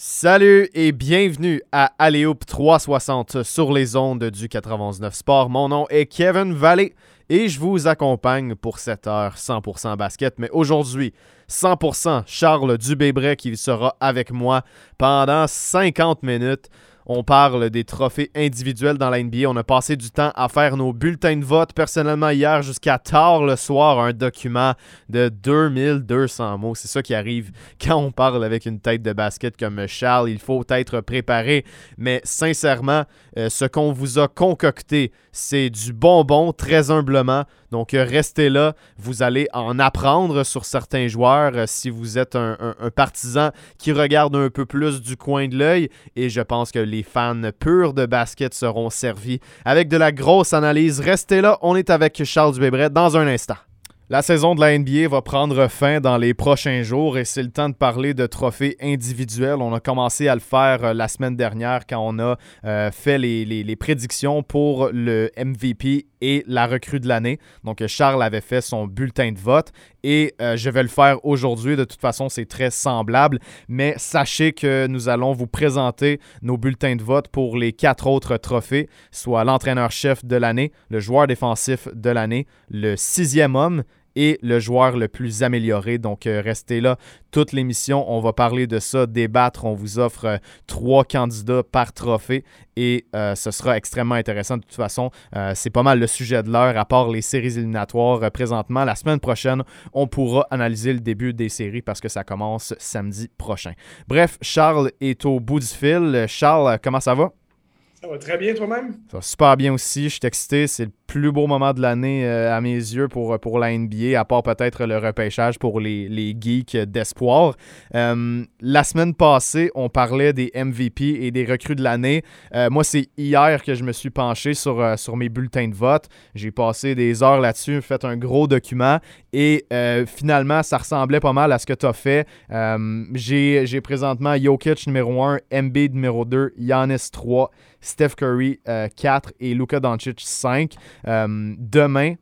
Salut et bienvenue à Aléoupe 360 sur les ondes du 99 Sport. Mon nom est Kevin Vallée et je vous accompagne pour cette heure 100% basket. Mais aujourd'hui, 100% Charles Dubébret qui sera avec moi pendant 50 minutes. On parle des trophées individuels dans la NBA. On a passé du temps à faire nos bulletins de vote. Personnellement, hier, jusqu'à tard le soir, un document de 2200 mots. C'est ça qui arrive quand on parle avec une tête de basket comme Charles. Il faut être préparé. Mais sincèrement, euh, ce qu'on vous a concocté, c'est du bonbon, très humblement. Donc, euh, restez là. Vous allez en apprendre sur certains joueurs euh, si vous êtes un, partisan qui regarde un peu plus du coin de l'œil. Et je pense que les fans purs de basket seront servis avec de la grosse analyse. Restez là. On est avec Charles Dubébret dans un instant. La saison de la NBA va prendre fin dans les prochains jours et c'est le temps de parler de trophées individuels. On a commencé à le faire euh, la semaine dernière quand on a euh, fait les, prédictions pour le MVP et la recrue de l'année. Donc Charles avait fait son bulletin de vote et euh, je vais le faire aujourd'hui. De toute façon, c'est très semblable, mais sachez que nous allons vous présenter nos bulletins de vote pour les quatre autres trophées, soit l'entraîneur-chef de l'année, le joueur défensif de l'année, le sixième homme et le joueur le plus amélioré. Donc, euh, restez là toute l'émission. On va parler de ça, débattre. On vous offre euh, trois candidats par trophée et euh, ce sera extrêmement intéressant. De toute façon, c'est pas mal le sujet de l'heure, à part les séries éliminatoires présentement. La semaine prochaine, on pourra analyser le début des séries parce que ça commence samedi prochain. Bref, Charles est au bout du fil. Charles, comment ça va? Ça va très bien toi-même? Ça va super bien aussi. Je suis excité. C'est le plus beau moment de l'année euh, à mes yeux pour, pour la NBA, à part peut-être le repêchage pour les, les geeks d'espoir. Euh, la semaine passée, on parlait des MVP et des recrues de l'année. Euh, moi, c'est hier que je me suis penché sur, sur mes bulletins de vote. J'ai passé des heures là-dessus, fait un gros document et finalement, ça ressemblait pas mal à ce que tu as fait. J'ai présentement Jokic numéro 1, MB numéro 2, Giannis 3. Steph Curry 4 euh, et Luka Doncic 5. Euh, demain,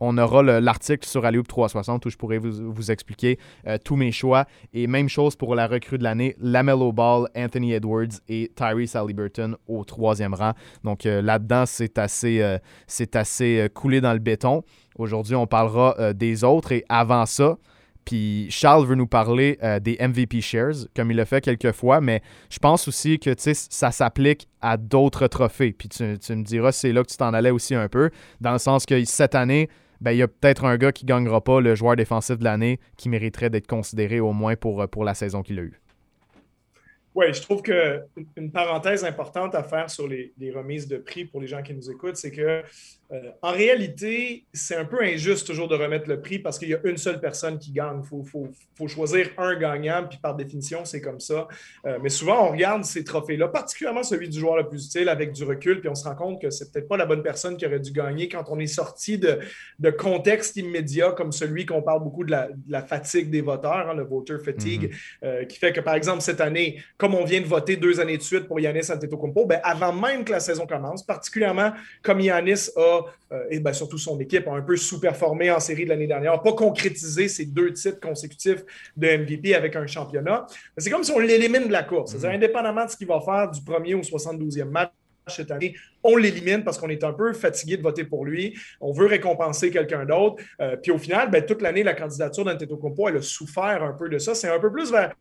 on aura l'article sur Alioub 360 où je pourrai vous, expliquer euh, tous mes choix. Et même chose pour la recrue de l'année, Lamello Ball, Anthony Edwards et Tyrese Halliburton au troisième rang. Donc là-dedans, c'est assez, c'est assez coulé dans le béton. Aujourd'hui, on parlera des autres. Et avant ça, puis Charles veut nous parler euh, des MVP shares, comme il l'a fait quelques fois, mais je pense aussi que ça s'applique à d'autres trophées. Puis tu, me diras, c'est là que tu t'en allais aussi un peu, dans le sens que cette année, ben, il y a peut-être un gars qui ne gagnera pas le joueur défensif de l'année qui mériterait d'être considéré au moins pour, pour la saison qu'il a eue. Oui, je trouve qu'une parenthèse importante à faire sur les, remises de prix pour les gens qui nous écoutent, c'est que euh, en réalité, c'est un peu injuste toujours de remettre le prix parce qu'il y a une seule personne qui gagne. Il faut, choisir un gagnant, puis par définition, c'est comme ça. Euh, mais souvent, on regarde ces trophées-là, particulièrement celui du joueur le plus utile, avec du recul, puis on se rend compte que c'est peut-être pas la bonne personne qui aurait dû gagner quand on est sorti de, de contexte immédiat comme celui qu'on parle beaucoup de la, fatigue des voteurs, hein, le voter fatigue, mm-hmm. euh, qui fait que, par exemple, cette année, comme on vient de voter deux années de suite pour Yanis Antetokounmpo, ben, avant même que la saison commence, particulièrement comme Yanis a et ben, surtout son équipe a un peu sous-performé en série de l'année dernière, pas concrétisé ces deux titres consécutifs de MVP avec un championnat. C'est comme si on l'élimine de la course. C'est-à-dire, mm-hmm. indépendamment de ce qu'il va faire du premier au 72e match, cette année, on l'élimine parce qu'on est un peu fatigué de voter pour lui. On veut récompenser quelqu'un d'autre. Euh, puis au final, ben, toute l'année, la candidature d'Antetokounmpo, elle a souffert un peu de ça. C'est un peu plus vers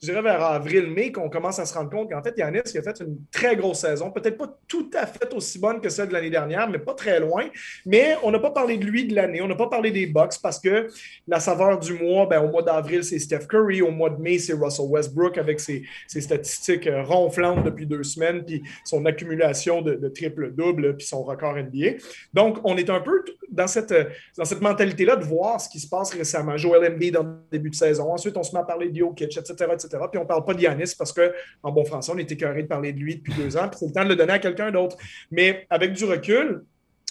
je dirais vers avril-mai, qu'on commence à se rendre compte qu'en fait, Yannis il a fait une très grosse saison. Peut-être pas tout à fait aussi bonne que celle de l'année dernière, mais pas très loin. Mais on n'a pas parlé de lui de l'année, on n'a pas parlé des Bucks parce que la saveur du mois, ben, au mois d'avril, c'est Steph Curry. Au mois de mai, c'est Russell Westbrook avec ses, statistiques euh, ronflantes depuis deux semaines, puis son accumulation de, triple-double, puis son record NBA. Donc, on est un peu dans cette, dans cette mentalité-là de voir ce qui se passe récemment. Joel Embiid dans le début de saison. Ensuite, on se met à parler de Jokic, etc. Puis on ne parle pas de Yanis parce qu'en bon français, on était carré de parler de lui depuis deux ans, puis c'est le temps de le donner à quelqu'un d'autre. Mais avec du recul,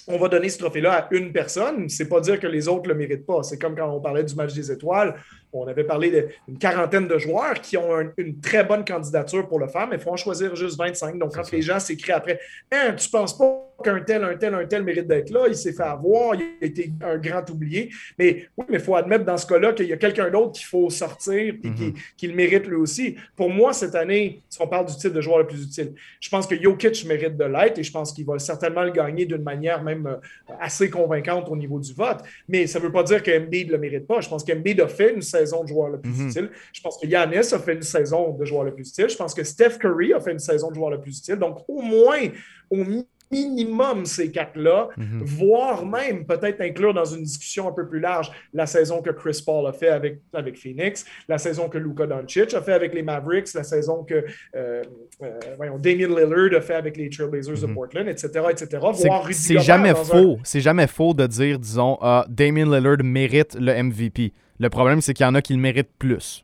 on va donner ce trophée-là à une personne. C'est pas dire que les autres le méritent pas. C'est comme quand on parlait du match des étoiles. On avait parlé d'une quarantaine de joueurs qui ont une très bonne candidature pour le faire, mais il faut en choisir juste 25. Donc, quand les gens s'écrivent après, hein, tu penses pas qu'un tel, un tel, un tel mérite d'être là, il s'est fait avoir, il a été un grand oublié. Mais oui, mais il faut admettre dans ce cas-là qu'il y a quelqu'un d'autre qu'il faut sortir et mhm. qui, le mérite lui aussi. Pour moi, cette année, si on parle du titre de joueur le plus utile, je pense que Jokic mérite de l'être et je pense qu'il va certainement le gagner d'une manière même euh, assez convaincante au niveau du vote. Mais ça ne veut pas dire que ne le mérite pas. Je pense qu'Embiid a fait une saison de joueur le plus mhm. utile. Je pense que Yanis a fait une saison de joueur le plus utile. Je pense que Steph Curry a fait une saison de joueur le plus utile. Donc, au moins, au minimum ces quatre-là, mhm. voire même peut-être inclure dans une discussion un peu plus large la saison que Chris Paul a fait avec, avec Phoenix, la saison que Luka Doncic a fait avec les Mavericks, la saison que euh, euh, Damien Lillard a fait avec les Trailblazers de mhm. Portland, etc., etc. C'est jamais faux. C'est jamais faux de dire, disons, uh, Damien Lillard mérite le MVP. Le problème, c'est qu'il y en a qui le méritent plus.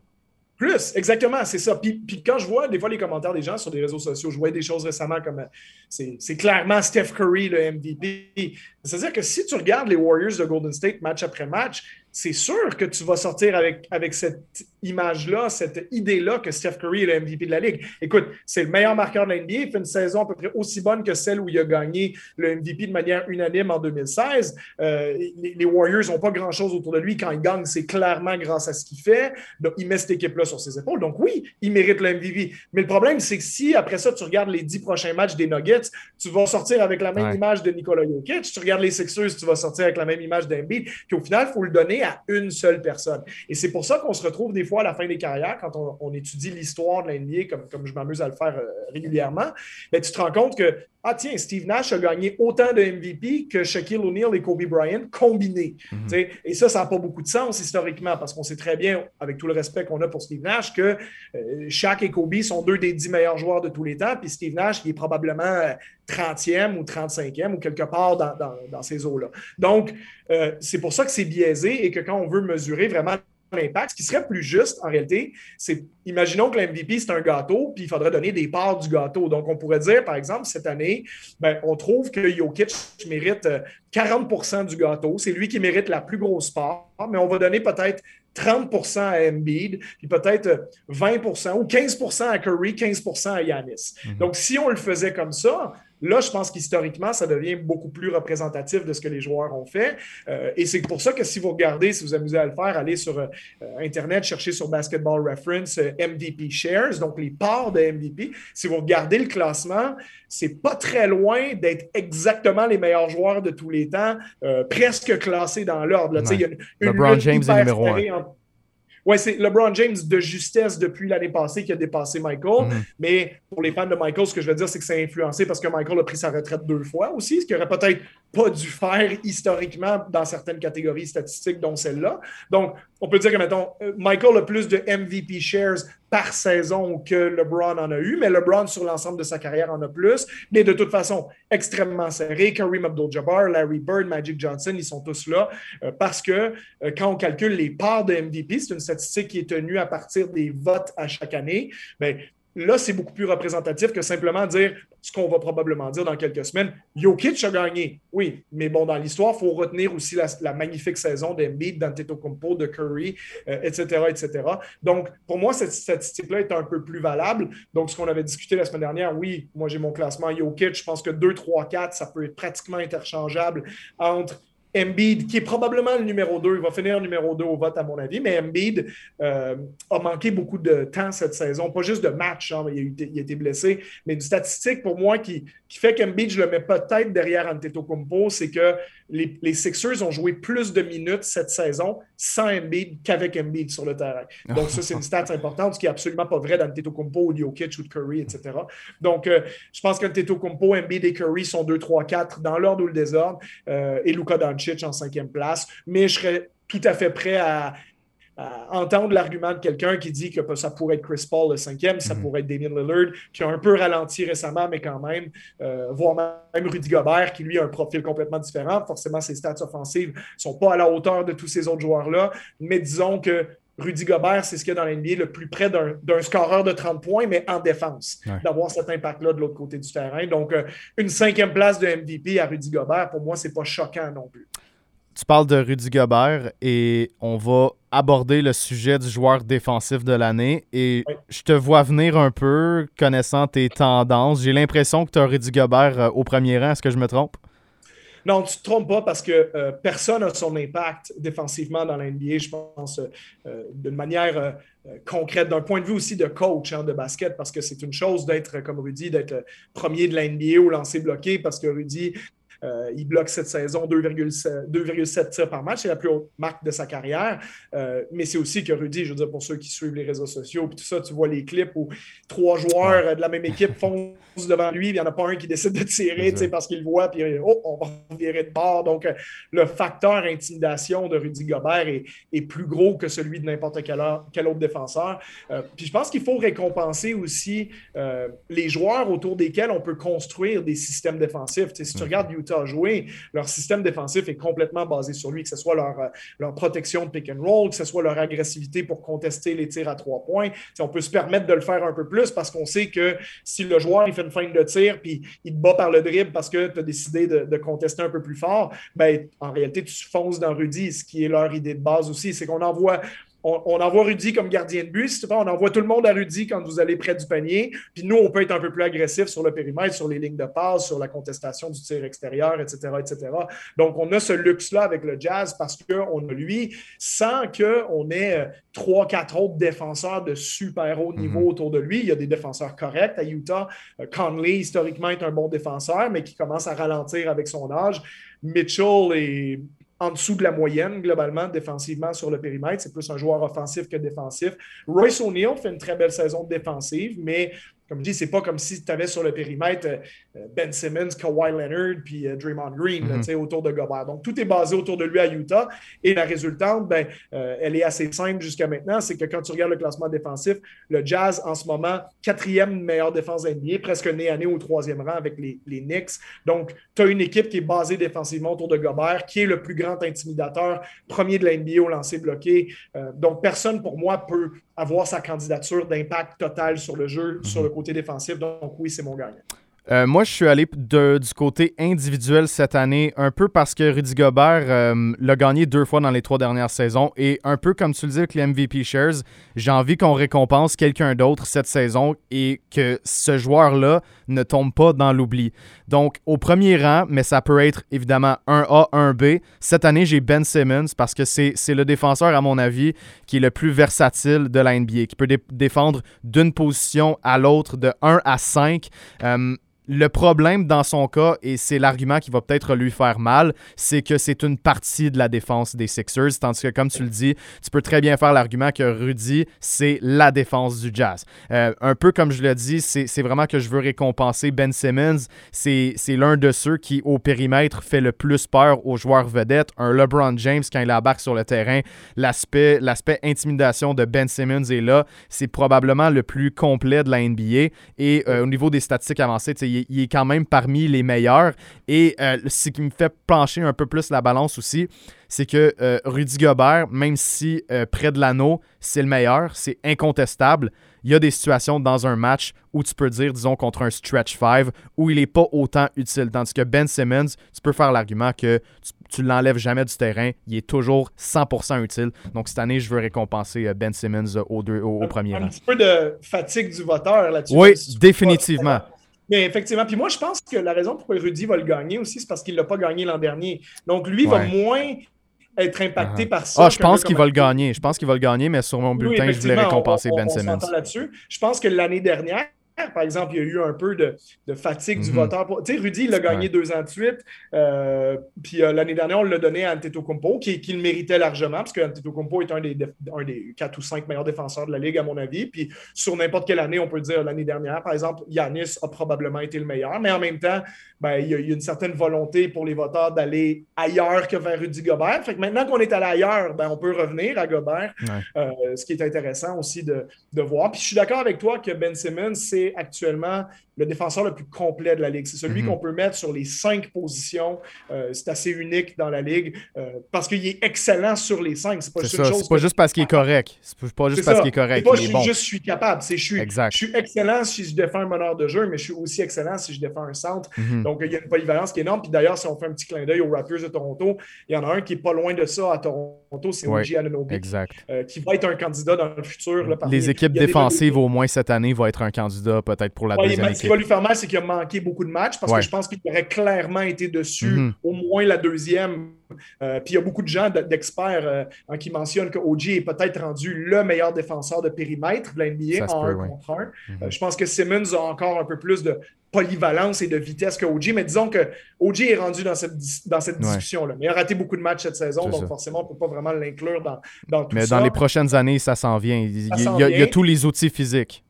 Plus, exactement, c'est ça. Puis, quand je vois des fois les commentaires des gens sur les réseaux sociaux, je voyais des choses récemment comme euh, c'est clairement Steph Curry le MVP. C'est-à-dire que si tu regardes les Warriors de Golden State match après match, c'est sûr que tu vas sortir avec, avec cette image-là, cette idée-là que Steph Curry est le MVP de la Ligue. Écoute, c'est le meilleur marqueur de l'NBA. Il fait une saison à peu près aussi bonne que celle où il a gagné le MVP de manière unanime en 2016. Euh, les, Warriors n'ont pas grand-chose autour de lui. Quand il gagne, c'est clairement grâce à ce qu'il fait. Donc, il met cette équipe-là sur ses épaules. Donc, oui, il mérite le MVP. Mais le problème, c'est que si après ça, tu regardes les dix prochains matchs des Nuggets, tu vas sortir avec la même image de Nikola Jokic. Tu regardes les Sixers, tu vas sortir avec la même image d'Embiid. Puis au final, il faut le donner à une seule personne. Et c'est pour ça qu'on se retrouve des fois à la fin des carrières, quand on, étudie l'histoire de l'NBA, comme, comme je m'amuse à le faire euh, régulièrement, mais tu te rends compte que, ah tiens, Steve Nash a gagné autant de MVP que Shaquille O'Neal et Kobe Bryant combinés. Mhm. Et ça, ça n'a pas beaucoup de sens historiquement, parce qu'on sait très bien, avec tout le respect qu'on a pour Steve Nash, que euh, Shaq et Kobe sont deux des dix meilleurs joueurs de tous les temps, puis Steve Nash, il est probablement 30e euh, ou 35e ou quelque part dans, dans ces eaux-là. Donc, euh, c'est pour ça que c'est biaisé et que quand on veut mesurer vraiment l'impact, ce qui serait plus juste en réalité, c'est imaginons que l'MVP c'est un gâteau, puis il faudrait donner des parts du gâteau. Donc on pourrait dire, par exemple, cette année, ben, on trouve que Jokic mérite 40% euh, du gâteau. C'est lui qui mérite la plus grosse part, mais on va donner peut-être 30% à Embiid, puis peut-être 20% ou 15% à Curry, 15% à Yanis. Mhm. Donc si on le faisait comme ça, Là, je pense qu'historiquement, ça devient beaucoup plus représentatif de ce que les joueurs ont fait. Euh, et c'est pour ça que si vous regardez, si vous amusez à le faire, allez sur euh, Internet, cherchez sur Basketball Reference euh, MVP Shares, donc les parts de MVP. Si vous regardez le classement, c'est pas très loin d'être exactement les meilleurs joueurs de tous les temps, presque classés dans l'ordre. LeBron James est numéro un. Oui, c'est LeBron James de justesse depuis l'année passée qui a dépassé Michael. Mhm. Mais pour les fans de Michael, ce que je veux dire, c'est que c'est influencé parce que Michael a pris sa retraite deux fois aussi, ce qu'il aurait peut-être pas dû faire historiquement dans certaines catégories statistiques, dont celle-là. Donc, on peut dire que, mettons, euh, Michael a plus de MVP shares par saison que LeBron en a eu, mais LeBron, sur l'ensemble de sa carrière, en a plus. Mais de toute façon, extrêmement serré. Kareem Abdul-Jabbar, Larry Bird, Magic Johnson, ils sont tous là euh, parce que euh, quand on calcule les parts de MVP, c'est une statistique qui est tenue à partir des votes à chaque année. Mais Là, c'est beaucoup plus représentatif que simplement dire ce qu'on va probablement dire dans quelques semaines. Jokic a gagné. Oui, mais bon, dans l'histoire, il faut retenir aussi la, magnifique saison d'Embiid, d'Antetokounmpo, de Curry, etc., euh, etc. Donc, pour moi, cette statistique-là est un peu plus valable. Donc, ce qu'on avait discuté la semaine dernière, oui, moi, j'ai mon classement Jokic. Je pense que 2, 3, 4, ça peut être pratiquement interchangeable entre Embiid, qui est probablement le numéro 2, il va finir numéro 2 au vote à mon avis, mais Embiid euh, a manqué beaucoup de temps cette saison, pas juste de match, hein, il, a été, blessé, mais une statistique pour moi qui, qui fait qu'Embiid, je le mets peut-être derrière Antetokounmpo, c'est que les, les, Sixers ont joué plus de minutes cette saison sans Embiid qu'avec Embiid sur le terrain. Donc ça, c'est une stat importante, ce qui n'est absolument pas vrai d'Antetokounmpo ou de Jokic ou de Curry, etc. Donc euh, je pense qu'Antetokounmpo, Embiid et Curry sont 2, 3, 4 dans l'ordre ou le désordre, euh, et Luka Doncic en cinquième place, mais je serais tout à fait prêt à, entendre l'argument de quelqu'un qui dit que ça pourrait être Chris Paul le cinquième, ça mhm. pourrait être Damien Lillard, qui a un peu ralenti récemment, mais quand même, euh, voire même Rudy Gobert, qui lui a un profil complètement différent. Forcément, ses stats offensives ne sont pas à la hauteur de tous ces autres joueurs-là, mais disons que Rudy Gobert, c'est ce qu'il y a dans l'NBA le plus près d'un scoreur de 30 points, mais en défense, d'avoir cet impact-là de l'autre côté du terrain. Donc, euh, une cinquième place de MVP à Rudy Gobert, pour moi, c'est pas choquant non plus. Tu parles de Rudy Gobert et on va aborder le sujet du joueur défensif de l'année. Et je te vois venir un peu, connaissant tes tendances. J'ai l'impression que tu as Rudy Gobert euh, au premier rang. Est-ce que je me trompe? Non, tu ne te trompes pas parce que euh, personne n'a son impact défensivement dans l'NBA, je pense, euh, d'une manière concrète, d'un point de vue aussi de coach hein, de basket, parce que c'est une chose d'être, comme Rudy, d'être premier de l'NBA au lancer bloqué, parce que Rudy euh, il bloque cette saison 2,7 tirs par match. C'est la plus haute marque de sa carrière. Euh, mais c'est aussi que Rudy, je veux dire, pour ceux qui suivent les réseaux sociaux, tout ça, tu vois les clips où trois joueurs de la même équipe foncent devant lui, il n'y en a pas un qui décide de tirer parce qu'il voit, puis oh, on va virer de bord. Donc, euh, le facteur intimidation de Rudy Gobert est, plus gros que celui de n'importe quel, autre défenseur. puis je pense qu'il faut récompenser aussi les joueurs autour desquels on peut construire des systèmes défensifs. si tu regardes Utah, jouer, leur système défensif est complètement basé sur lui, que ce soit leur, euh, leur protection de pick and roll, que ce soit leur agressivité pour contester les tirs à trois points. on peut se permettre de le faire un peu plus parce qu'on sait que si le joueur il fait une feinte de tir puis il te bat par le dribble parce que tu as décidé de, contester un peu plus fort, ben, en réalité, tu fonces dans Rudy, ce qui est leur idée de base aussi. C'est qu'on envoie on, envoie Rudy comme gardien de but. on envoie tout le monde à Rudy quand vous allez près du panier. Puis nous, on peut être un peu plus agressif sur le périmètre, sur les lignes de passe, sur la contestation du tir extérieur, etc. etc. Donc, on a ce luxe-là avec le Jazz parce qu'on a lui, sans qu'on ait euh, trois, quatre autres défenseurs de super haut niveau mhm. autour de lui. Il y a des défenseurs corrects à Utah. Euh, Conley, historiquement, est un bon défenseur, mais qui commence à ralentir avec son âge. Mitchell est en dessous de la moyenne, globalement, défensivement sur le périmètre. C'est plus un joueur offensif que défensif. Royce O'Neal fait une très belle saison défensive, mais comme je dis, c'est pas comme si tu avais sur le périmètre euh, euh, Ben Simmons, Kawhi Leonard, puis euh, Draymond Green mm-hmm. autour de Gobert. Donc, tout est basé autour de lui à Utah. Et la résultante, ben, elle est assez simple jusqu'à maintenant. C'est que quand tu regardes le classement défensif, le Jazz, en ce moment, quatrième meilleure défense NBA, presque nez à nez au troisième rang avec les, les Knicks. Donc, tu as une équipe qui est basée défensivement autour de Gobert, qui est le plus grand intimidateur, premier de la NBA au lancer bloqué. donc, personne pour moi peut avoir sa candidature d'impact total sur le jeu, sur le côté défensif. Donc oui, c'est mon gagnant. Euh, moi, je suis allé du côté individuel cette année, un peu parce que Rudy Gobert euh, l'a gagné deux fois dans les trois dernières saisons. Et un peu comme tu le dis avec les MVP Shares, j'ai envie qu'on récompense quelqu'un d'autre cette saison et que ce joueur-là ne tombe pas dans l'oubli. Donc, au premier rang, mais ça peut être évidemment un A, un B. Cette année, j'ai Ben Simmons parce que c'est le défenseur, à mon avis, qui est le plus versatile de la NBA, qui peut défendre d'une position à l'autre de 1 à 5. Le problème dans son cas, et c'est l'argument qui va peut-être lui faire mal, c'est que c'est une partie de la défense des Sixers, tandis que comme tu le dis, tu peux très bien faire l'argument que Rudy, c'est la défense du Jazz. Euh, un peu comme je l'ai dit, c'est vraiment que je veux récompenser Ben Simmons. C'est l'un de ceux qui, au périmètre, fait le plus peur aux joueurs vedettes. Un LeBron James, quand il embarque sur le terrain, l'aspect intimidation de Ben Simmons est là. C'est probablement le plus complet de la NBA. Et euh, au niveau des statistiques avancées, il, est quand même parmi les meilleurs. Et euh, ce qui me fait pencher un peu plus la balance aussi, c'est que euh, Rudy Gobert, même si euh, près de l'anneau, c'est le meilleur, c'est incontestable, il y a des situations dans un match où tu peux dire, disons, contre un stretch 5, où il n'est pas autant utile. Tandis que Ben Simmons, tu peux faire l'argument que tu ne l'enlèves jamais du terrain, il est toujours 100% utile. Donc cette année, je veux récompenser Ben Simmons au, deux, au, premier rang. Un petit peu de fatigue du voteur là-dessus. Oui, définitivement. Mais effectivement, puis moi, je pense que la raison pourquoi Rudy va le gagner aussi, c'est parce qu'il ne l'a pas gagné l'an dernier. Donc, lui va moins être impacté uh-huh. par ça. Ah, je pense qu'il va le gagner. Je pense qu'il va le gagner, mais sur mon bulletin, je voulais récompenser Ben Simmons. Je pense que l'année dernière, par exemple, il y a eu un peu de, fatigue du mhm. voteur. Tu sais, Rudy, il a gagné deux ans de suite. Euh, puis euh, l'année dernière, on l'a donné à Antetokounmpo, qui, qui le méritait largement, parce que Antetokounmpo est un des, un des quatre ou cinq meilleurs défenseurs de la Ligue, à mon avis. Puis sur n'importe quelle année, on peut dire l'année dernière, par exemple, Yanis a probablement été le meilleur. Mais en même temps, ben, il, y a, une certaine volonté pour les voteurs d'aller ailleurs que vers Rudy Gobert. Fait que maintenant qu'on est allé ailleurs, ben, on peut revenir à Gobert, euh, ce qui est intéressant aussi de, de voir. Puis je suis d'accord avec toi que Ben Simmons, c'est c'est actuellement le défenseur le plus complet de la Ligue. C'est celui Mhm. qu'on peut mettre sur les cinq positions. Euh, c'est assez unique dans la Ligue euh, parce qu'il est excellent sur les cinq. C'est pas ça. chose. Pas que- juste parce qu'il est correct. C'est pas juste parce qu'il est correct. C'est pas Il je est suis bon. juste je suis capable. C'est je suis, Exact. je suis excellent si je défends un meneur de jeu, mais je suis aussi excellent si je défends un centre. Mhm. Donc, il y a une polyvalence qui est énorme. Puis d'ailleurs, si on fait un petit clin d'œil aux Raptors de Toronto, il y en a un qui est pas loin de ça à Toronto, c'est OG Anunoby, Exact. euh, qui va être un candidat dans le futur. là, Les équipes défensives, des- au moins cette année, vont être un candidat peut-être pour la Ouais, deuxième mais ce qui va lui faire mal, c'est qu'il a manqué beaucoup de matchs parce Ouais. que je pense qu'il aurait clairement été dessus, Mhm. au moins la deuxième. Euh, puis il y a beaucoup de gens, d'experts, euh, hein, qui mentionnent que OG est peut-être rendu le meilleur défenseur de périmètre de la NBA Ça en peut, 1 ouais. contre 1. Mhm. Euh, je pense que Simmons a encore un peu plus de polyvalence et de vitesse que OG, mais disons que OG est rendu dans cette, dans discussion-là. Mais il a raté beaucoup de matchs cette saison, donc ça. forcément, on ne peut pas vraiment l'inclure dans, dans tout Mais ça. dans les prochaines années, ça s'en vient. Il, Ça il- s'en il y a, il y a vient. tous les outils physiques.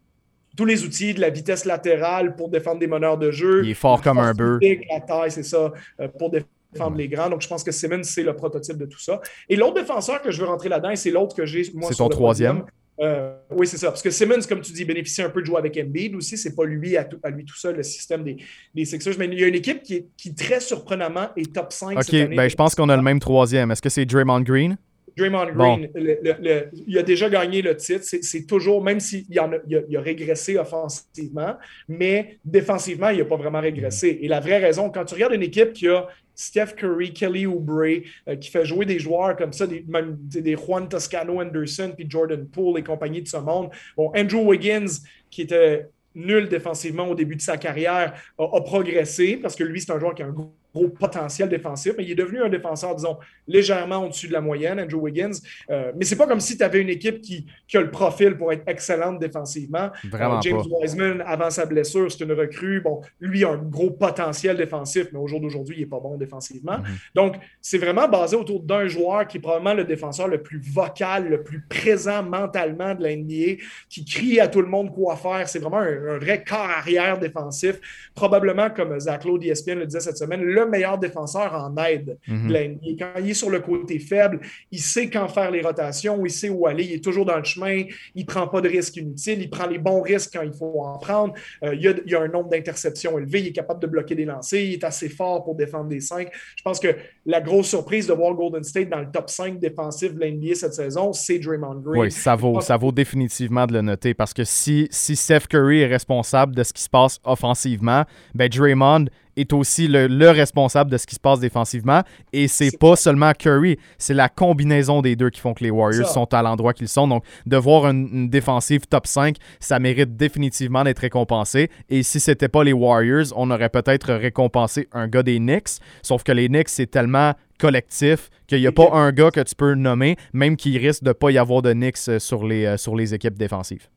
Tous les outils de la vitesse latérale pour défendre des meneurs de jeu. Il est fort comme un bœuf. La taille, c'est ça, euh, pour défendre les grands. Donc, je pense que Simmons, c'est le prototype de tout ça. Et l'autre défenseur que je veux rentrer là-dedans, c'est l'autre que j'ai, moi, C'est ton troisième? podium. Euh, oui, c'est ça. Parce que Simmons, comme tu dis, bénéficie un peu de jouer avec Embiid aussi. C'est pas lui à, tout- à lui tout seul, le système des, des Sixers. Mais il y a une équipe qui, est, qui très surprenamment, est top 5 Ok, cette année. ben, je pense qu'on a le même troisième. Est-ce que c'est Draymond Green? Draymond Bon. Green, le- le- le- il a déjà gagné le titre. C'est toujours, même s'il a, il a, il a régressé offensivement, mais défensivement, il n'a pas vraiment régressé. Et la vraie raison, quand tu regardes une équipe qui a Steph Curry, Kelly Oubre, euh, qui fait jouer des joueurs comme ça, des, même des, des Juan Toscano Anderson, puis Jordan Poole et compagnie de ce monde. Bon, Andrew Wiggins, qui était nul défensivement au début de sa carrière, a, a progressé parce que lui, c'est un joueur qui a un gros, gros potentiel défensif, mais il est devenu un défenseur, disons, légèrement au-dessus de la moyenne, Andrew Wiggins. Euh, mais c'est pas comme si tu avais une équipe qui, qui a le profil pour être excellente défensivement. Vraiment Euh, James pas. Wiseman, avant sa blessure, c'est une recrue. Bon, lui a un gros potentiel défensif, mais au jour d'aujourd'hui, il n'est pas bon défensivement. Mhm. Donc, c'est vraiment basé autour d'un joueur qui est probablement le défenseur le plus vocal, le plus présent mentalement de la NBA, qui crie à tout le monde quoi faire. C'est vraiment un, un vrai corps arrière défensif. Probablement, comme Zach Claude ESPN le disait cette semaine, le meilleur défenseur en aide de la NBA. Quand il est sur le côté faible, il sait quand faire les rotations, il sait où aller, il est toujours dans le chemin, il ne prend pas de risques inutiles, il prend les bons risques quand il faut en prendre. Euh, il, y a, il y a un nombre d'interceptions élevé, il est capable de bloquer des lancers, il est assez fort pour défendre des cinq. Je pense que la grosse surprise de voir Golden State dans le top 5 défensif de la NBA cette saison, c'est Draymond Green. Oui, ça vaut, ça vaut définitivement de le noter parce que si, si Steph Curry est responsable de ce qui se passe offensivement, ben Draymond est aussi le, le responsable de ce qui se passe défensivement. Et c'est pas seulement Curry, c'est la combinaison des deux qui font que les Warriors Ça. sont à l'endroit qu'ils sont. Donc, de voir une, une défensive top 5, ça mérite définitivement d'être récompensé. Et si c'était pas les Warriors, on aurait peut-être récompensé un gars des Knicks. Sauf que les Knicks, c'est tellement collectif qu'il n'y a pas un gars que tu peux nommer, même qu'il risque de pas y avoir de Knicks euh, sur les, euh, sur les équipes défensives.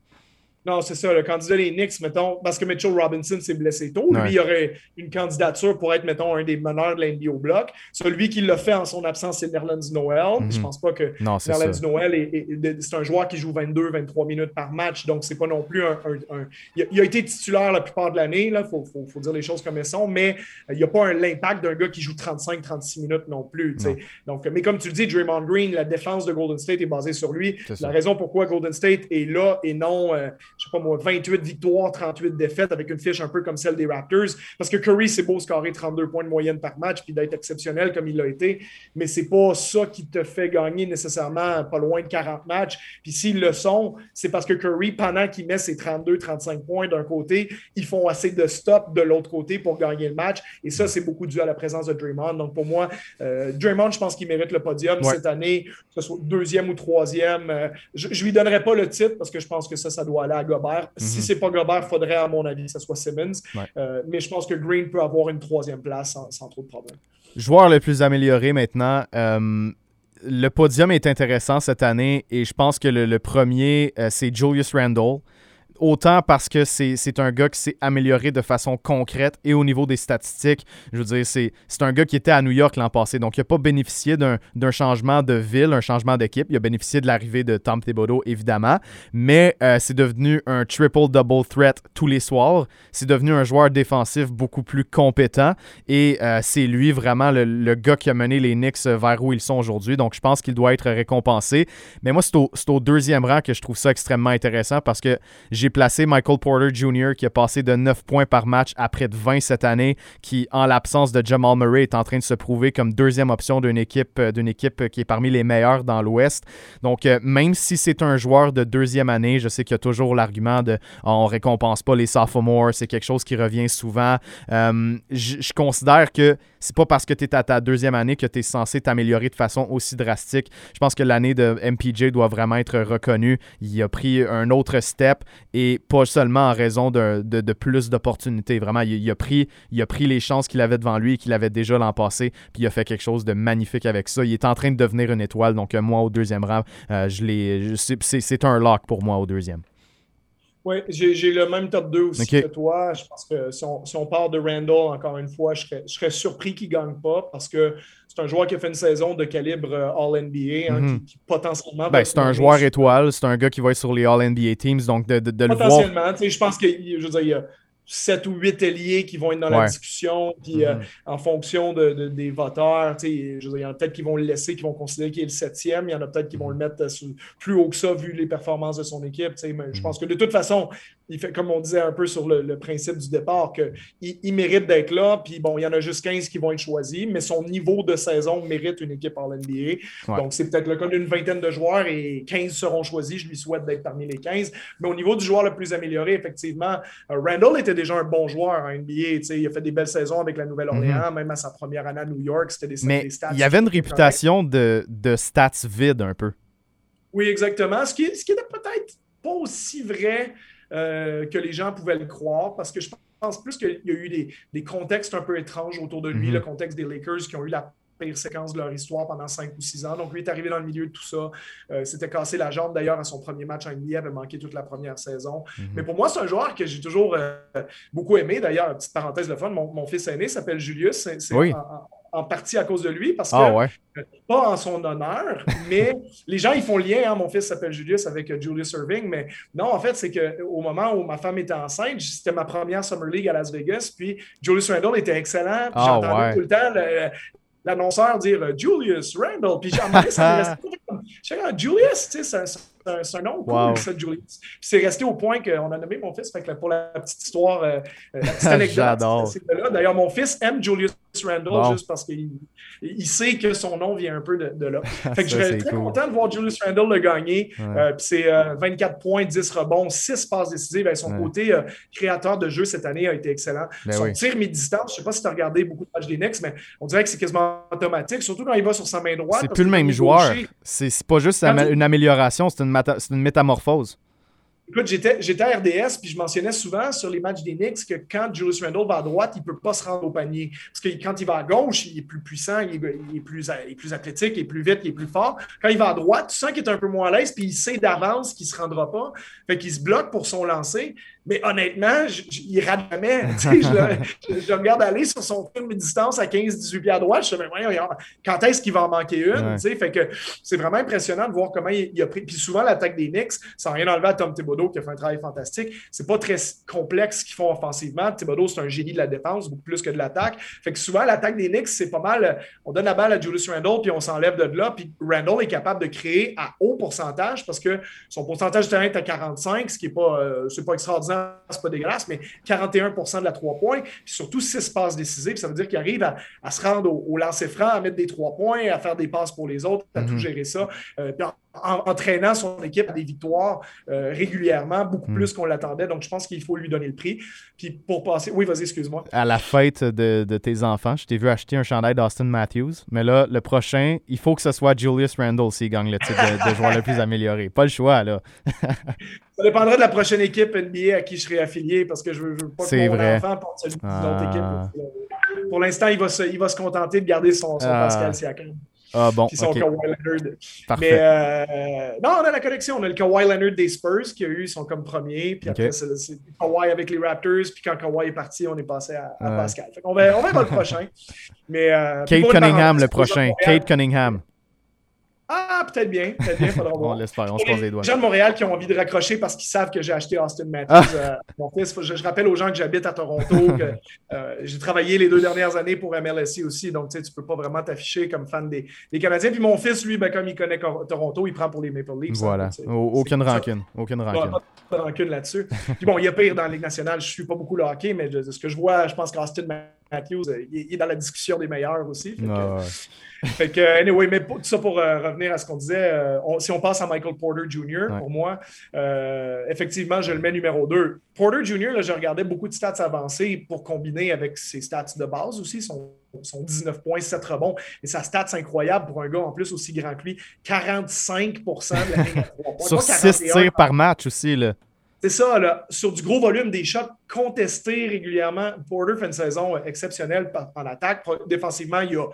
Non, c'est ça, le candidat des Knicks, mettons, parce que Mitchell Robinson s'est blessé tôt. Lui, Ouais. il aurait une candidature pour être, mettons, un des meneurs de l'NBA au bloc. Celui qui l'a fait en son absence, c'est Nerlens Noel. Mhm. Je pense pas que Non. Nerlens est- c'est un joueur qui joue 22-23 minutes par match, donc c'est pas non plus un... un- un- Il, a, il a été titulaire la plupart de l'année, il faut, faut- faut dire les choses comme elles sont, mais euh, il n'y a pas l'impact d'un gars qui joue 35-36 minutes non plus. Non. Donc, mais comme tu le dis, Draymond Green, la défense de Golden State est basée sur lui. Ça. La raison pourquoi Golden State est là et non, euh, je sais pas moi, 28 victoires, 38 défaites avec une fiche un peu comme celle des Raptors. Parce que Curry, c'est beau scorer 32 points de moyenne par match puis d'être exceptionnel comme il l'a été, mais c'est pas ça qui te fait gagner nécessairement pas loin de 40 matchs. Puis s'ils le sont, c'est parce que Curry, pendant qu'il met ses 32-35 points d'un côté, ils font assez de stop de l'autre côté pour gagner le match. Et ça, c'est beaucoup dû à la présence de Draymond. Donc pour moi, euh, Draymond, je pense qu'il mérite le podium Ouais. cette année, que ce soit deuxième ou troisième. Euh, je, je lui donnerai pas le titre parce que je pense que ça, ça doit aller à Gobert. Si Mhm. c'est pas Gobert, il faudrait, à mon avis, que ce soit Simmons. Ouais. Euh, mais je pense que Green peut avoir une troisième place sans, sans trop de problème. Joueur le plus amélioré maintenant. euh, le podium est intéressant cette année et je pense que le, le premier, euh, c'est Julius Randle. Autant parce que c'est un gars qui s'est amélioré de façon concrète et au niveau des statistiques. Je veux dire, c'est un gars qui était à New York l'an passé, donc il n'a pas bénéficié d'un changement de ville, un changement d'équipe. Il a bénéficié de l'arrivée de Tom Thibodeau, évidemment, mais euh, c'est devenu un triple-double threat tous les soirs. C'est devenu un joueur défensif beaucoup plus compétent et euh, c'est lui vraiment le, le gars qui a mené les Knicks vers où ils sont aujourd'hui. Donc je pense qu'il doit être récompensé. Mais moi, c'est au, c'est au deuxième rang que je trouve ça extrêmement intéressant parce que j'ai j'ai placé Michael Porter Jr. qui a passé de 9 points par match à près de 20 cette année, qui, en l'absence de Jamal Murray, est en train de se prouver comme deuxième option d'une équipe, euh, d'une équipe qui est parmi les meilleures dans l'Ouest. Donc, euh, même si c'est un joueur de deuxième année, je sais qu'il y a toujours l'argument de oh, on récompense pas les sophomores, c'est quelque chose qui revient souvent. Euh, je considère que c'est pas parce que tu es à ta deuxième année que tu es censé t'améliorer de façon aussi drastique. Je pense que l'année de MPJ doit vraiment être reconnue. Il a pris un autre step et pas seulement en raison de, plus d'opportunités. Vraiment, il, a pris, les chances qu'il avait devant lui et qu'il avait déjà l'an passé, puis il a fait quelque chose de magnifique avec ça. Il est en train de devenir une étoile, donc euh, moi au deuxième rang, euh, je c'est un lock pour moi au deuxième. Oui, j'ai le même top 2 aussi que toi. Je pense que si on, si on, part de Randall, encore une fois, je serais, je serais surpris qu'il ne gagne pas parce que c'est un joueur qui a fait une saison de calibre euh, All-NBA, hein, mhm. qui, potentiellement. Ben, c'est un joueur étoile, c'est un gars qui va être sur les All-NBA teams, donc de, de, de le voir. Potentiellement, je pense que je veux dire, il y a sept ou huit alliés qui vont être dans la discussion, puis euh, mm-hmm. en fonction de, des voteurs, il y en a peut-être qui vont le laisser, qui vont considérer qu'il est le septième, il y en a peut-être qui vont le mettre euh, plus haut que ça vu les performances de son équipe. Mais je mm-hmm. pense que de toute façon, il fait comme on disait un peu sur le, principe du départ, qu'il il mérite d'être là, puis bon, il y en a juste 15 qui vont être choisis, mais son niveau de saison mérite une équipe en NBA. Donc c'est peut-être le cas d'une vingtaine de joueurs et 15 seront choisis. Je lui souhaite d'être parmi les 15. Mais au niveau du joueur le plus amélioré, effectivement, euh, Randall était déjà un bon joueur en NBA. Il a fait des belles saisons avec la Nouvelle-Orléans, mhm. même à sa première année à New York. C'était des, Mais stats. Il y avait une réputation de, stats vides un peu. Oui, exactement. Ce qui, ce qui était peut-être pas aussi vrai euh, que les gens pouvaient le croire parce que je pense plus qu'il y a eu des, contextes un peu étranges autour de lui, mhm. le contexte des Lakers qui ont eu la pire séquence de leur histoire pendant 5 ou 6 ans. Donc, lui est arrivé dans le milieu de tout ça. Euh, S'était cassé la jambe d'ailleurs à son premier match en NBA, avait manqué toute la première saison. Mhm. Mais pour moi, c'est un joueur que j'ai toujours euh, beaucoup aimé. D'ailleurs, petite parenthèse de fun, mon, fils aîné s'appelle Julius. C'est en, partie à cause de lui parce ah, que, pas en son honneur, mais les gens, ils font lien. Hein, mon fils s'appelle Julius avec euh, Julius Irving. Mais non, en fait, c'est qu'au moment où ma femme était enceinte, c'était ma première Summer League à Las Vegas. Puis Julius Randle était excellent. Ah, J'entendais tout le temps l'annonceur dire euh, Julius Randall. Puis j'ai ça Julius, tu sais, c'est un, nom cool, ça, Julius. C'est resté au point qu'on a nommé mon fils. Fait que pour la petite histoire, euh, la petite anecdote, D'ailleurs, mon fils aime Julius Randall juste parce qu'il il sait que son nom vient un peu de, là. Fait que je serais très content de voir Julius Randall le gagner. Euh, puis c'est 24 points, 10 rebonds, 6 passes décisives. son côté créateur de jeu cette année a été excellent. Ben son tir mi-distance, je ne sais pas si tu as regardé beaucoup de matchs des Knicks, mais on dirait que c'est quasiment automatique, surtout quand il va sur sa main droite. C'est plus le même joueur. C'est pas juste une amélioration, c'est une, une métamorphose. Écoute, j'étais à RDS, puis je mentionnais souvent sur les matchs des Knicks que quand Julius Randle va à droite, il ne peut pas se rendre au panier. Parce que quand il va à gauche, il est plus puissant, il est, plus, il est plus athlétique, il est plus vite, il est plus fort. Quand il va à droite, tu sens qu'il est un peu moins à l'aise, puis il sait d'avance qu'il ne se rendra pas. Fait qu'il se bloque pour son lancer. Mais honnêtement, il rate jamais. je, je, regarde aller sur son film de distance à 15-18 pieds à droite. Je me dis, quand est-ce qu'il va en manquer une? Fait que c'est vraiment impressionnant de voir comment il, a pris. Puis souvent, l'attaque des Knicks, sans rien enlever à Tom Thibodeau qui a fait un travail fantastique, c'est pas très complexe ce qu'ils font offensivement. Thibodeau, c'est un génie de la défense, beaucoup plus que de l'attaque. Fait que souvent, l'attaque des Knicks, c'est pas mal. On donne la balle à Julius Randle, puis on s'enlève de là. Puis Randle est capable de créer à haut pourcentage parce que son pourcentage de terrain est à 45, ce qui n'est pas, euh, pas extraordinaire c'est pas dégueulasse, mais 41% de la 3 points, puis surtout 6 passes décisives. Ça veut dire qu'il arrive à, se rendre au, lancer franc, à mettre des 3 points, à faire des passes pour les autres, à tout mhm. gérer ça. Euh, en, entraînant son équipe à des victoires euh, régulièrement, beaucoup mhm. plus qu'on l'attendait. Donc, je pense qu'il faut lui donner le prix. Puis pour passer. Oui, vas-y, excuse-moi. À la fête de, tes enfants, je t'ai vu acheter un chandail d'Austin Matthews. Mais là, le prochain, il faut que ce soit Julius Randle s'il gagne le titre de, de joueur le plus amélioré. Pas le choix, là. Ça dépendra de la prochaine équipe NBA à qui je serai affilié parce que je veux, veux pas que mon vrai. enfant porte celui d'une autre équipe. Ah. Pour l'instant, il, va se, il va se contenter de garder son, son ah. Pascal Siakam. Ah bon. Puis son Kawhi Leonard. Parfait. Mais euh, non, on a la collection. On a le Kawhi Leonard des Spurs qui a eu son comme premier. Puis après, c'est Kawhi avec les Raptors. Puis quand Kawhi est parti, on est passé à, Pascal. on va, on va le prochain. Mais, euh, Kate Cunningham, le prochain. Kate Cunningham. Ah, peut-être bien. Peut-être bien, faudra voir. on l'espère, on se croise les doigts. Les gens de Montréal qui ont envie de raccrocher parce qu'ils savent que j'ai acheté Austin Matthews. Ah. Euh, mon fils. Je, rappelle aux gens que j'habite à Toronto, que euh, j'ai travaillé les deux dernières années pour MLSC aussi, donc tu ne peux pas vraiment t'afficher comme fan des, des, Canadiens. Puis mon fils, lui, ben, comme il connaît Toronto, il prend pour les Maple Leafs. Voilà. aucune rancune. Aucune rancune. Pas de rancune là-dessus. Puis bon, il y a pire dans la Ligue nationale. Je ne suis pas beaucoup le hockey, mais de ce que je vois, je pense qu'Austin Matthews, euh, il, est dans la discussion des meilleurs aussi. Fait que, anyway, mais tout ça pour euh, revenir à ce qu'on disait, euh, si on passe à Michael Porter Jr., pour moi, euh, effectivement, je le mets numéro 2. Porter Jr., là, je regardais beaucoup de stats avancées pour combiner avec ses stats de base aussi, son, son 19 points, 7 rebonds. Et sa stats incroyable pour un gars en plus aussi grand que lui, 45 de la ligne à 3 points. Sur 6 tirs par match aussi, là. C'est ça, là, sur du gros volume, des shots contestés régulièrement. Porter fait une saison exceptionnelle en attaque. Défensivement, il a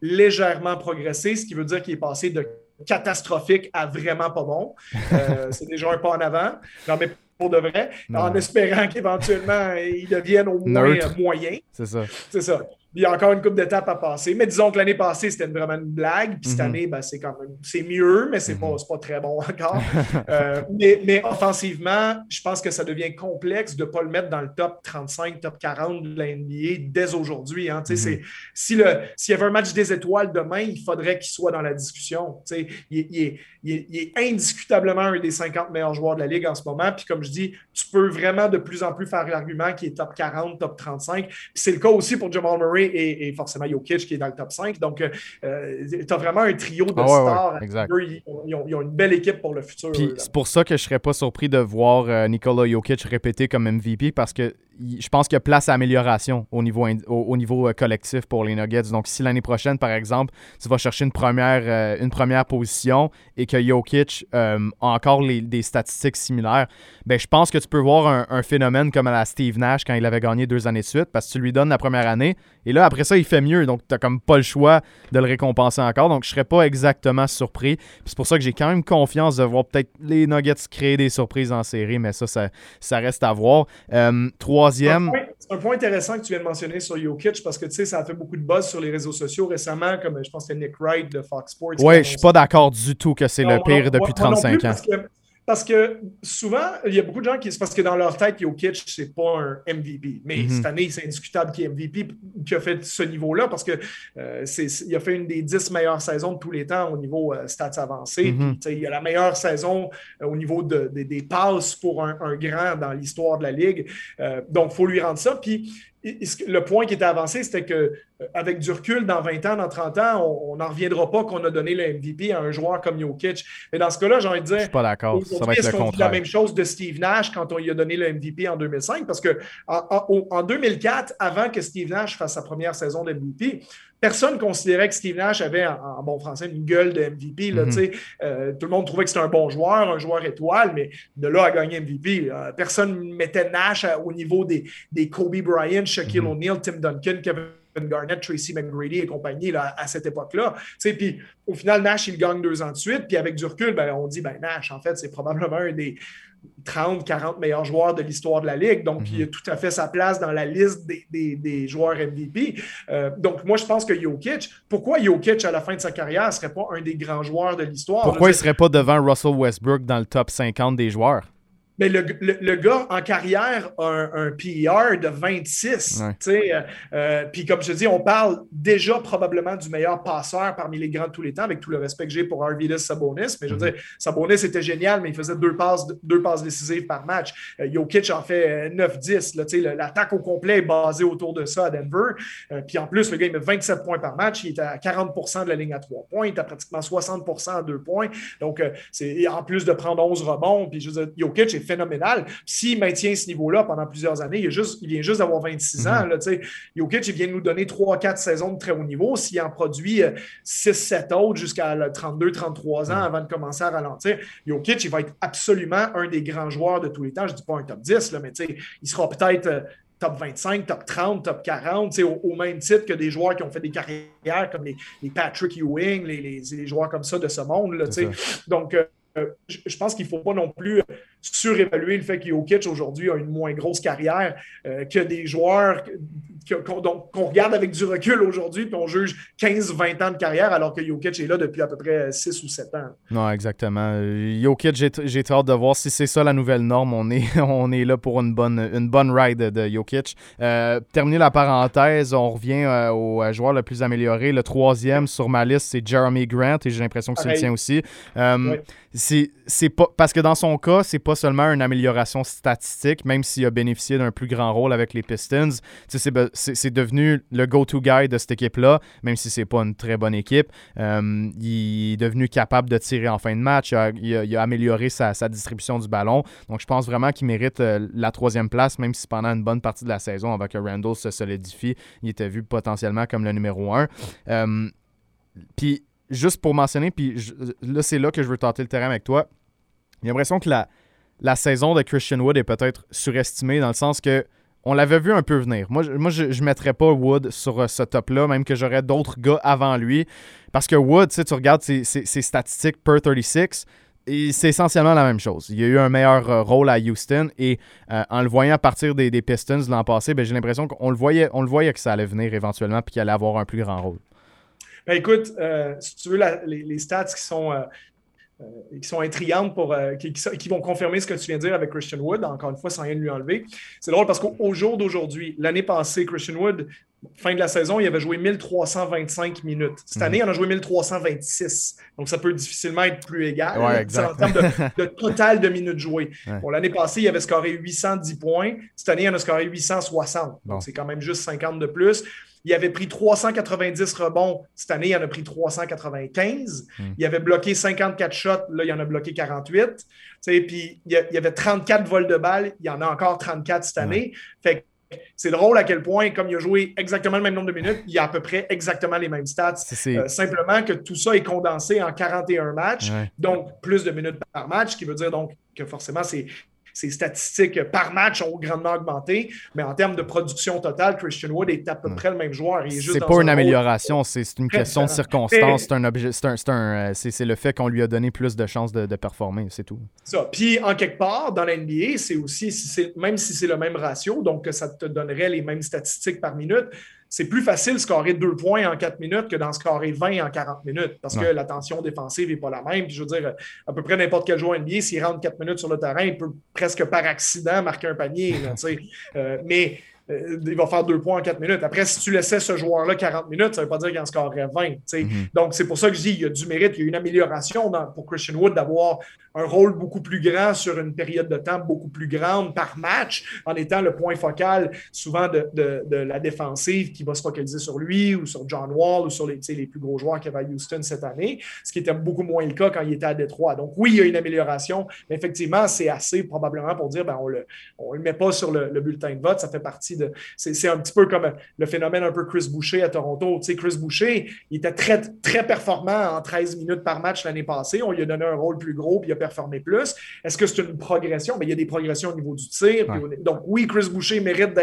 légèrement progressé, ce qui veut dire qu'il est passé de catastrophique à vraiment pas bon. Euh, c'est déjà un pas en avant. Non, mais pour de vrai, en espérant qu'éventuellement il devienne au moins moyen. C'est ça. C'est ça il y a encore une coupe d'étapes à passer. Mais disons que l'année passée, c'était vraiment une blague. Puis cette mhm. année, ben, c'est quand même c'est mieux, mais c'est n'est pas, pas très bon encore. Euh, mais, offensivement, je pense que ça devient complexe de ne pas le mettre dans le top 35, top 40 de la NBA dès aujourd'hui. Hein. Mhm. S'il y avait un match des étoiles demain, il faudrait qu'il soit dans la discussion. Il, il, est, il, est, indiscutablement un des 50 meilleurs joueurs de la Ligue en ce moment. Puis comme je dis, tu peux vraiment de plus en plus faire l'argument qu'il est top 40, top 35. C'est le cas aussi pour Jamal Murray et, forcément Jokic qui est dans le top 5. Donc, euh, tu as vraiment un trio de ah stars. ils, ont, une belle équipe pour le futur. c'est pour ça que je ne serais pas surpris de voir euh, Nikola Jokic répéter comme MVP parce que je pense qu'il y a place à amélioration au niveau, au, niveau euh, collectif pour les Nuggets. Donc, si l'année prochaine, par exemple, tu vas chercher une première, euh, une première position et que Jokic euh, a encore des statistiques similaires, ben, je pense que tu peux voir un, phénomène comme à la Steve Nash quand il avait gagné deux années de suite parce que tu lui donnes la première année et là, après ça, il fait mieux. Donc, tu n'as comme pas le choix de le récompenser encore. Donc, je serais pas exactement surpris. C'est pour ça que j'ai quand même confiance de voir peut-être les Nuggets créer des surprises en série, mais ça, ça, reste à voir. trois c'est un, point intéressant que tu viens de mentionner sur Jokic parce que tu sais, ça a fait beaucoup de buzz sur les réseaux sociaux récemment, comme je pense que c'était Nick Wright de Fox Sports. Oui, je suis pas d'accord du tout que c'est le pire depuis 35 ans. Parce que souvent, il y a beaucoup de gens qui. C'est parce que dans leur tête, Jokic, c'est pas un MVP. Mais mhm. cette année, c'est indiscutable qu'il est MVP qui a fait ce niveau-là parce qu'il euh, a fait une des dix meilleures saisons de tous les temps au niveau euh, stats avancés. Mhm. il a la meilleure saison euh, au niveau des passes pour un, un grand dans l'histoire de la Ligue. donc, il faut lui rendre ça. Puis, le point qui était avancé, c'était que euh, avec du recul, dans 20 ans, dans 30 ans, on n'en reviendra pas qu'on a donné le MVP à un joueur comme Jokic. Mais dans ce cas-là, j'ai envie de dire. Je suis pas d'accord. Ça va être le contraire. la même chose de Steve Nash quand on lui a donné le MVP en 2005? Parce que en, 2004, avant que Steve Nash fasse sa première saison de MVP, personne ne considérait que Steve Nash avait, en, bon français, une gueule de MVP. Là, mm-hmm. euh, tout le monde trouvait que c'était un bon joueur, un joueur étoile, mais de là à gagner MVP, personne ne mettait Nash au niveau des, des Kobe Bryant, Shaquille mm-hmm. O'Neal, Tim Duncan, Kevin Garnett, Tracy McGrady et compagnie là, à cette époque-là. Puis au final, Nash, il gagne deux ans de suite. Puis avec du recul, ben, on dit ben, Nash, en fait, c'est probablement un des 30, 40 meilleurs joueurs de l'histoire de la Ligue. Donc, il a mhm. tout à fait sa place dans la liste des, joueurs MVP. Euh, donc, moi, je pense que Jokic, pourquoi Jokic, à la fin de sa carrière, ne serait pas un des grands joueurs de l'histoire? Pourquoi il ne serait pas devant Russell Westbrook dans le top 50 des joueurs? Mais le, le, gars en carrière a un, PER de 26. Euh, euh, puis comme je te dis, on parle déjà probablement du meilleur passeur parmi les grands de tous les temps, avec tout le respect que j'ai pour Arvidas Sabonis. Mais je veux mhm. dire, Sabonis était génial, mais il faisait deux passes, deux passes décisives par match. Euh, Jokic en fait 9-10. L'attaque au complet est basée autour de ça à Denver. puis en plus, le gars, il met 27 points par match. Il est à 40% de la ligne à trois points. Il est à pratiquement 60% à deux points. Donc, c'est en plus de prendre 11 rebonds. Puis je veux dire, Jokic est phénoménal. S'il maintient ce niveau-là pendant plusieurs années, il, juste, il vient juste d'avoir 26 ans. Mhm. Là, Jokic, il vient de nous donner 3-4 saisons de très haut niveau. S'il en produit 6-7 euh, autres jusqu'à 32-33 ans mhm. avant de commencer à ralentir, Jokic, il va être absolument un des grands joueurs de tous les temps. Je ne dis pas un top 10, là, mais il sera peut-être euh, top 25, top 30, top 40, au, au, même titre que des joueurs qui ont fait des carrières comme les, Patrick Ewing, les, les, joueurs comme ça de ce monde. Là, Donc, euh, je pense qu'il ne faut pas non plus surévaluer le fait que Jokic aujourd'hui a une moins grosse carrière euh, que des joueurs qu'on regarde avec du recul aujourd'hui, puis on juge 15-20 ans de carrière, alors que Jokic est là depuis à peu près 6 ou 7 ans. Non, exactement. Jokic, j'ai hâte de voir si c'est ça la nouvelle norme. On est, on est là pour une bonne, une bonne ride de Jokic. Euh, terminer la parenthèse, on revient euh, au euh, joueur le plus amélioré. Le troisième sur ma liste, c'est Jeremy Grant, et j'ai l'impression que c'est le tien aussi. C'est pas parce que dans son cas, c'est pas seulement une amélioration statistique, même s'il a bénéficié d'un plus grand rôle avec les Pistons. C'est devenu le go-to guy de cette équipe-là, même si c'est pas une très bonne équipe. Euh, il est devenu capable de tirer en fin de match. Il a, amélioré sa, distribution du ballon. Donc, je pense vraiment qu'il mérite euh, la troisième place, même si pendant une bonne partie de la saison, avant que Randall se solidifie, il était vu potentiellement comme le numéro un. Euh, puis juste pour mentionner, puis là, c'est là que je veux tenter le terrain avec toi. J'ai l'impression que la, la saison de Christian Wood est peut-être surestimée dans le sens que on l'avait vu un peu venir. Moi, je, moi, je, mettrais pas Wood sur euh, ce top-là, même que j'aurais d'autres gars avant lui. Parce que Wood, tu regardes ses, statistiques per 36, et c'est essentiellement la même chose. Il a eu un meilleur euh, rôle à Houston et euh, en le voyant partir des, des Pistons l'an passé, ben, j'ai l'impression qu'on le voyait, on le voyait que ça allait venir éventuellement puis qu'il allait avoir un plus grand rôle. Ben, écoute, euh, si tu veux, les, stats qui sont, euh, euh, qui sont intrigantes, pour, qui, vont confirmer ce que tu viens de dire avec Christian Wood, encore une fois, sans rien lui enlever. C'est drôle parce qu'au jour d'aujourd'hui, l'année passée, Christian Wood, fin de la saison, il avait joué 1325 minutes. Cette année, il en a joué 1326. Donc, ça peut difficilement être plus égal en termes de, total de minutes jouées. l'année passée, il avait scoré 810 points. Cette année, il en a scoré 860. Donc, c'est quand même juste 50 de plus. Il avait pris 390 rebonds. Cette année, il en a pris 395. Hmm. Il avait bloqué 54 shots. Là, il en a bloqué 48. Puis il y avait 34 vols de balles. Il y en a encore 34 cette année. Fait c'est drôle à quel point, comme il a joué exactement le même nombre de minutes, il a à peu près exactement les mêmes stats. Euh, simplement que tout ça est condensé en 41 matchs, donc plus de minutes par match, ce qui veut dire donc que forcément, c'est ses statistiques par match ont grandement augmenté, mais en termes de production totale, Christian Wood est à peu près le même joueur. C'est pas une amélioration, c'est une question de circonstance, c'est le fait qu'on lui a donné plus de chances de, performer, c'est tout. Ça. Puis en quelque part, dans la NBA, c'est aussi, même si c'est le même ratio, donc ça te donnerait les mêmes statistiques par minute, c'est plus facile de scorer deux points en quatre minutes que d'en scorer 20 en 40 minutes parce que la tension défensive n'est pas la même. Puis je veux dire, à peu près n'importe quel joueur NBA, s'il rentre quatre minutes sur le terrain, il peut presque par accident marquer un panier. euh, mais euh, il va faire deux points en quatre minutes. Après, si tu laissais ce joueur-là 40 minutes, ça ne veut pas dire qu'il en scorerait 20. Mhm. Donc, c'est pour ça que je dis qu'il y a du mérite, il y a une amélioration pour Christian Wood d'avoir un rôle beaucoup plus grand sur une période de temps beaucoup plus grande par match, en étant le point focal souvent de, la défensive qui va se focaliser sur lui ou sur John Wall ou sur les, les plus gros joueurs qu'il y avait à Houston cette année, ce qui était beaucoup moins le cas quand il était à Détroit. Donc, oui, il y a une amélioration, mais effectivement, c'est assez probablement pour dire ben, on ne le, met pas sur le, le bulletin de vote, ça fait partie c'est un petit peu comme le phénomène un peu Chris Boucher à Toronto. Tu sais, Chris Boucher, il était très, très performant en 13 minutes par match l'année passée. On lui a donné un rôle plus gros, puis il a performé plus. Est-ce que c'est une progression? Mais il y a des progressions au niveau du tir. Donc, oui, Chris Boucher mérite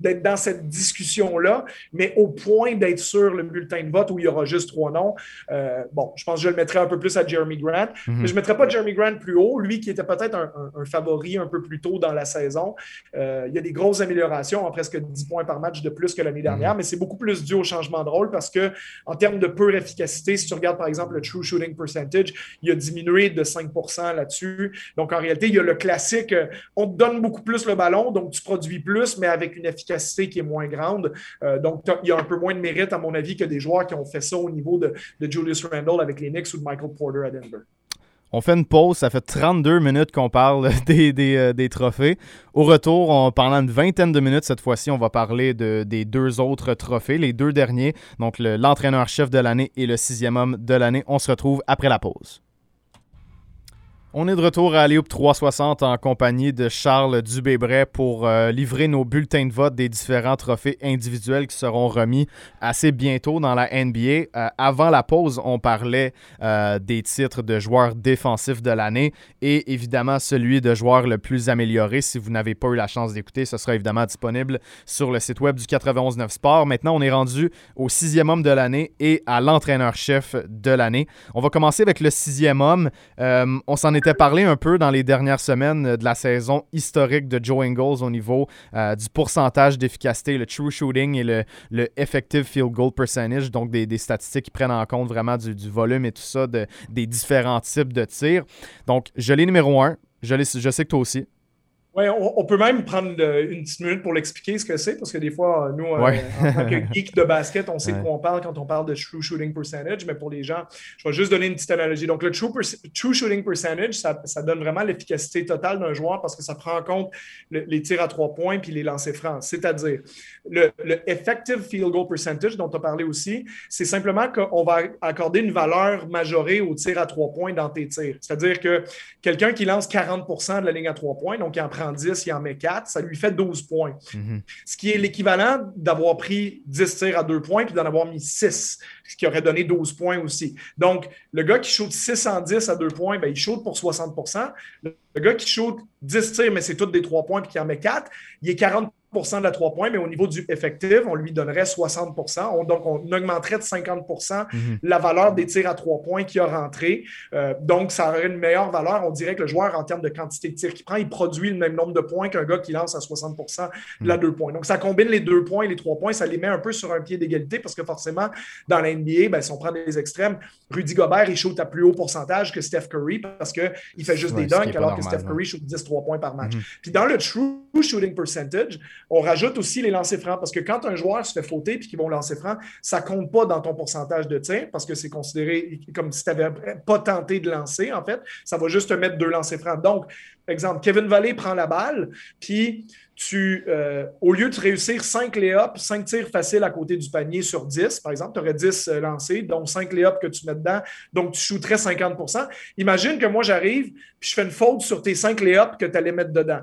d'être dans cette discussion-là, mais au point d'être sur le bulletin de vote où il y aura juste trois noms, euh, bon, je pense que je le mettrais un peu plus à Jeremy Grant, mhm. mais je ne mettrais pas Jeremy Grant plus haut, lui qui était peut-être un, favori un peu plus tôt dans la saison. Euh, il y a des grosses améliorations en presque 10 points par match de plus que l'année dernière, mhm. mais c'est beaucoup plus dû au changement de rôle parce que en termes de pure efficacité, si tu regardes par exemple le true shooting percentage, il a diminué de 5% là-dessus. Donc en réalité, il y a le classique, euh, on te donne beaucoup plus le ballon, donc tu produis plus, mais avec une efficacité qui est moins grande. Euh, donc il y a un peu moins de mérite, à mon avis, que des joueurs qui ont fait ça au niveau de, de Julius Randle avec les Knicks ou de Michael Porter à Denver. On fait une pause, ça fait 32 minutes qu'on parle euh, des, trophées. Au retour, pendant une vingtaine de minutes, cette fois-ci, on va parler de, des deux autres trophées, les deux derniers, donc l'entraîneur-chef de l'année et le sixième homme de l'année. On se retrouve après la pause. On est de retour à Alioub 360 en compagnie de Charles Dubébret pour euh, livrer nos bulletins de vote des différents trophées individuels qui seront remis assez bientôt dans la NBA. Euh, avant la pause, on parlait euh, des titres de joueurs défensifs de l'année et évidemment celui de joueur le plus amélioré. Si vous n'avez pas eu la chance d'écouter, ce sera évidemment disponible sur le site web du 919 Sport. Maintenant, on est rendu au sixième homme de l'année et à l'entraîneur-chef de l'année. On va commencer avec le sixième homme. on s'en est s'était parlé un peu dans les dernières semaines euh, de la saison historique de Joe Ingles au niveau euh, du pourcentage d'efficacité, le true shooting et le, le effective field goal percentage, donc des, statistiques qui prennent en compte vraiment du, volume et tout ça, de, des différents types de tirs. Donc, je l'ai numéro un. Je, je sais que toi aussi. Oui, on, peut même prendre une petite minute pour l'expliquer ce que c'est, parce que des fois, nous, euh, en tant que geek de basket, on sait de quoi on parle quand on parle de true shooting percentage, mais pour les gens, je vais juste donner une petite analogie. Donc, le true, shooting percentage, ça, donne vraiment l'efficacité totale d'un joueur parce que ça prend en compte les tirs à trois points puis les lancers francs. C'est-à-dire, le, effective field goal percentage dont tu as parlé aussi, c'est simplement qu'on va accorder une valeur majorée aux tirs à trois points dans tes tirs. C'est-à-dire que quelqu'un qui lance 40% de la ligne à trois points, donc il en prend 10, il en met 4, ça lui fait 12 points. Mhm. Ce qui est l'équivalent d'avoir pris 10 tirs à 2 points puis d'en avoir mis 6, ce qui aurait donné 12 points aussi. Donc, le gars qui shoot 6 en 10 à 2 points, ben, il shoot pour 60% Le gars qui shoot 10 tirs, mais c'est tous des 3 points puis qui en met 4, il est 40 de la 3 points, mais au niveau du effectif, on lui donnerait 60% Donc, on augmenterait de 50 mhm. la valeur des tirs à 3 points qui a rentré. Euh, donc, ça aurait une meilleure valeur. On dirait que le joueur, en termes de quantité de tirs qu'il prend, il produit le même nombre de points qu'un gars qui lance à 60% de la 2 mhm. points. Donc, ça combine les 2 points et les 3 points. Ça les met un peu sur un pied d'égalité parce que forcément, dans la NBA, ben, si on prend des extrêmes, Rudy Gobert, il shoot à plus haut pourcentage que Steph Curry parce qu'il fait juste des dunks alors que Steph Curry shoot 10-3 points par match. Mhm. Puis dans le true shooting percentage, on rajoute aussi les lancers francs parce que quand un joueur se fait fauter et qu'ils vont lancer franc, ça compte pas dans ton pourcentage de tir parce que c'est considéré comme si tu n'avais pas tenté de lancer, en fait. Ça va juste te mettre deux lancers francs. Donc, exemple, Kevin Valley prend la balle, puis tu, euh, au lieu de réussir 5 lay-ups, 5 tirs faciles à côté du panier sur 10, par exemple, tu aurais 10 euh, lancés, donc 5 lay-ups que tu mets dedans, donc tu shooterais 50% Imagine que moi, j'arrive, puis je fais une faute sur tes 5 lay-ups que tu allais mettre dedans.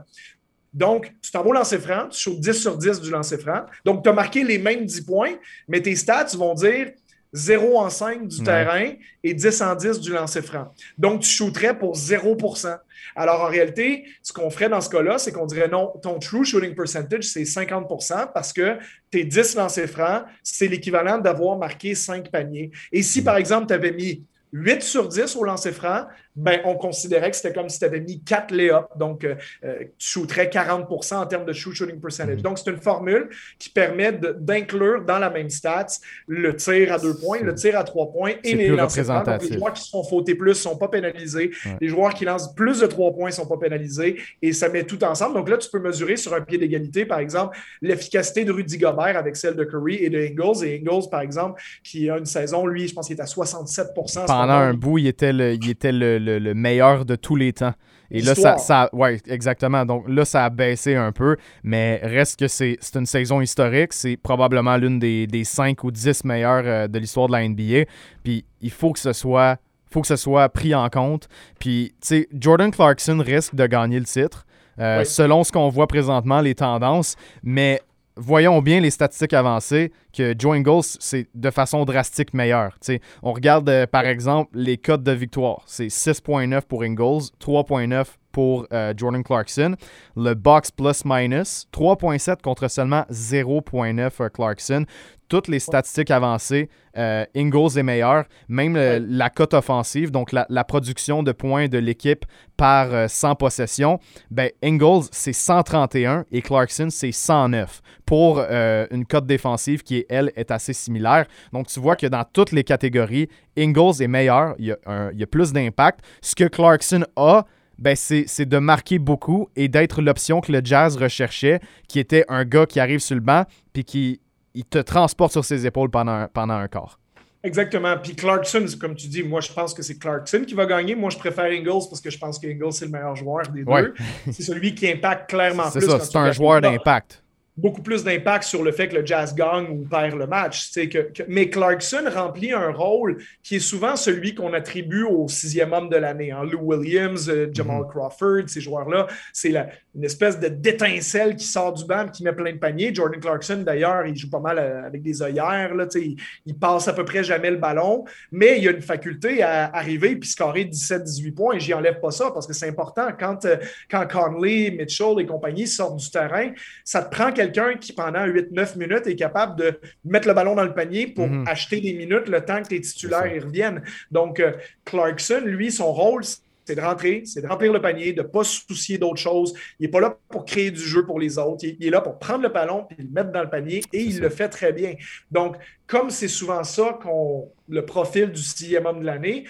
Donc, tu t'en vas au lancer franc, tu shootes 10 sur 10 du lancer franc. Donc, tu as marqué les mêmes 10 points, mais tes stats vont dire 0 en 5 du terrain et 10 en 10 du lancer franc. Donc, tu shooterais pour 0% Alors, en réalité, ce qu'on ferait dans ce cas-là, c'est qu'on dirait non, ton true shooting percentage, c'est 50% parce que tes 10 lancers francs, c'est l'équivalent d'avoir marqué 5 paniers. Et si, par exemple, tu avais mis 8 sur 10 au lancer franc, ben, on considérait que c'était comme si tu avais mis 4 lay-ups. Donc, euh, euh, tu shooterais 40% en termes de shoot shooting percentage. Mm-hmm. Donc, c'est une formule qui permet d'inclure dans la même stats le tir à deux points, le tir à trois points et les lancers. Donc, les joueurs qui se font fauter plus ne sont pas pénalisés. Les joueurs qui lancent plus de trois points ne sont pas pénalisés. Et ça met tout ensemble. Donc là, tu peux mesurer sur un pied d'égalité, par exemple, l'efficacité de Rudy Gobert avec celle de Curry et de Ingles. Et Ingles, par exemple, qui a une saison, lui, je pense qu'il est à 67 Pendant un bout, il était le, il était le le, meilleur de tous les temps. Et là, ça, ça, ouais, exactement. Donc là, ça a baissé un peu, mais reste que c'est une saison historique. C'est probablement l'une des, des 5 ou 10 meilleures euh, de l'histoire de la NBA. Puis il faut que ce soit, faut que ce soit pris en compte. Puis, tu sais, Jordan Clarkson risque de gagner le titre. Euh, selon ce qu'on voit présentement, les tendances. Mais voyons bien les statistiques avancées que Joe Ingles, c'est de façon drastique meilleur. on regarde euh, par exemple les codes de victoire. C'est 6.9 pour Ingles, 3.9 pour euh, Jordan Clarkson. Le box plus minus, 3.7 contre seulement 0.9 Clarkson toutes les statistiques avancées, euh, Ingles est meilleur. Même la cote offensive, donc la, production de points de l'équipe par 100 euh, possessions, ben, Ingles, c'est 131 et Clarkson, c'est 109 pour euh, une cote défensive qui, elle, est assez similaire. Donc, tu vois que dans toutes les catégories, Ingles est meilleur, il y a, il y a plus d'impact. Ce que Clarkson a, ben c'est de marquer beaucoup et d'être l'option que le Jazz recherchait, qui était un gars qui arrive sur le banc puis qui il te transporte sur ses épaules pendant un, pendant un quart. Exactement. Puis Clarkson, comme tu dis, moi je pense que c'est Clarkson qui va gagner. Moi je préfère Ingles parce que je pense qu'Ingles c'est le meilleur joueur des deux. C'est celui qui impacte clairement plus. C'est ça, c'est un joueur d'impact beaucoup plus d'impact sur le fait que le Jazz gagne ou perd le match. Que, mais Clarkson remplit un rôle qui est souvent celui qu'on attribue au sixième homme de l'année. Hein. Lou Williams, euh, Jamal mm-hmm. Crawford, ces joueurs-là, c'est une espèce de d'étincelle qui sort du banc qui met plein de paniers. Jordan Clarkson, d'ailleurs, il joue pas mal euh, avec des œillères. Là, il, il, passe à peu près jamais le ballon, mais il a une faculté à arriver puis scorer 17-18 points. Et j'y enlève pas ça parce que c'est important. Quand, euh, quand Conley, Mitchell et compagnie sortent du terrain, ça te prend quelqu'un qui, pendant 8-9 minutes, est capable de mettre le ballon dans le panier pour mhm. acheter des minutes le temps que tes titulaires y reviennent. Donc, euh, Clarkson, lui, son rôle, c'est de rentrer, c'est de remplir le panier, de ne pas se soucier d'autre chose. Il n'est pas là pour créer du jeu pour les autres. Il, est là pour prendre le ballon et le mettre dans le panier et il le fait très bien. Donc, comme c'est souvent ça qu'on le profil du sixième homme de l'année,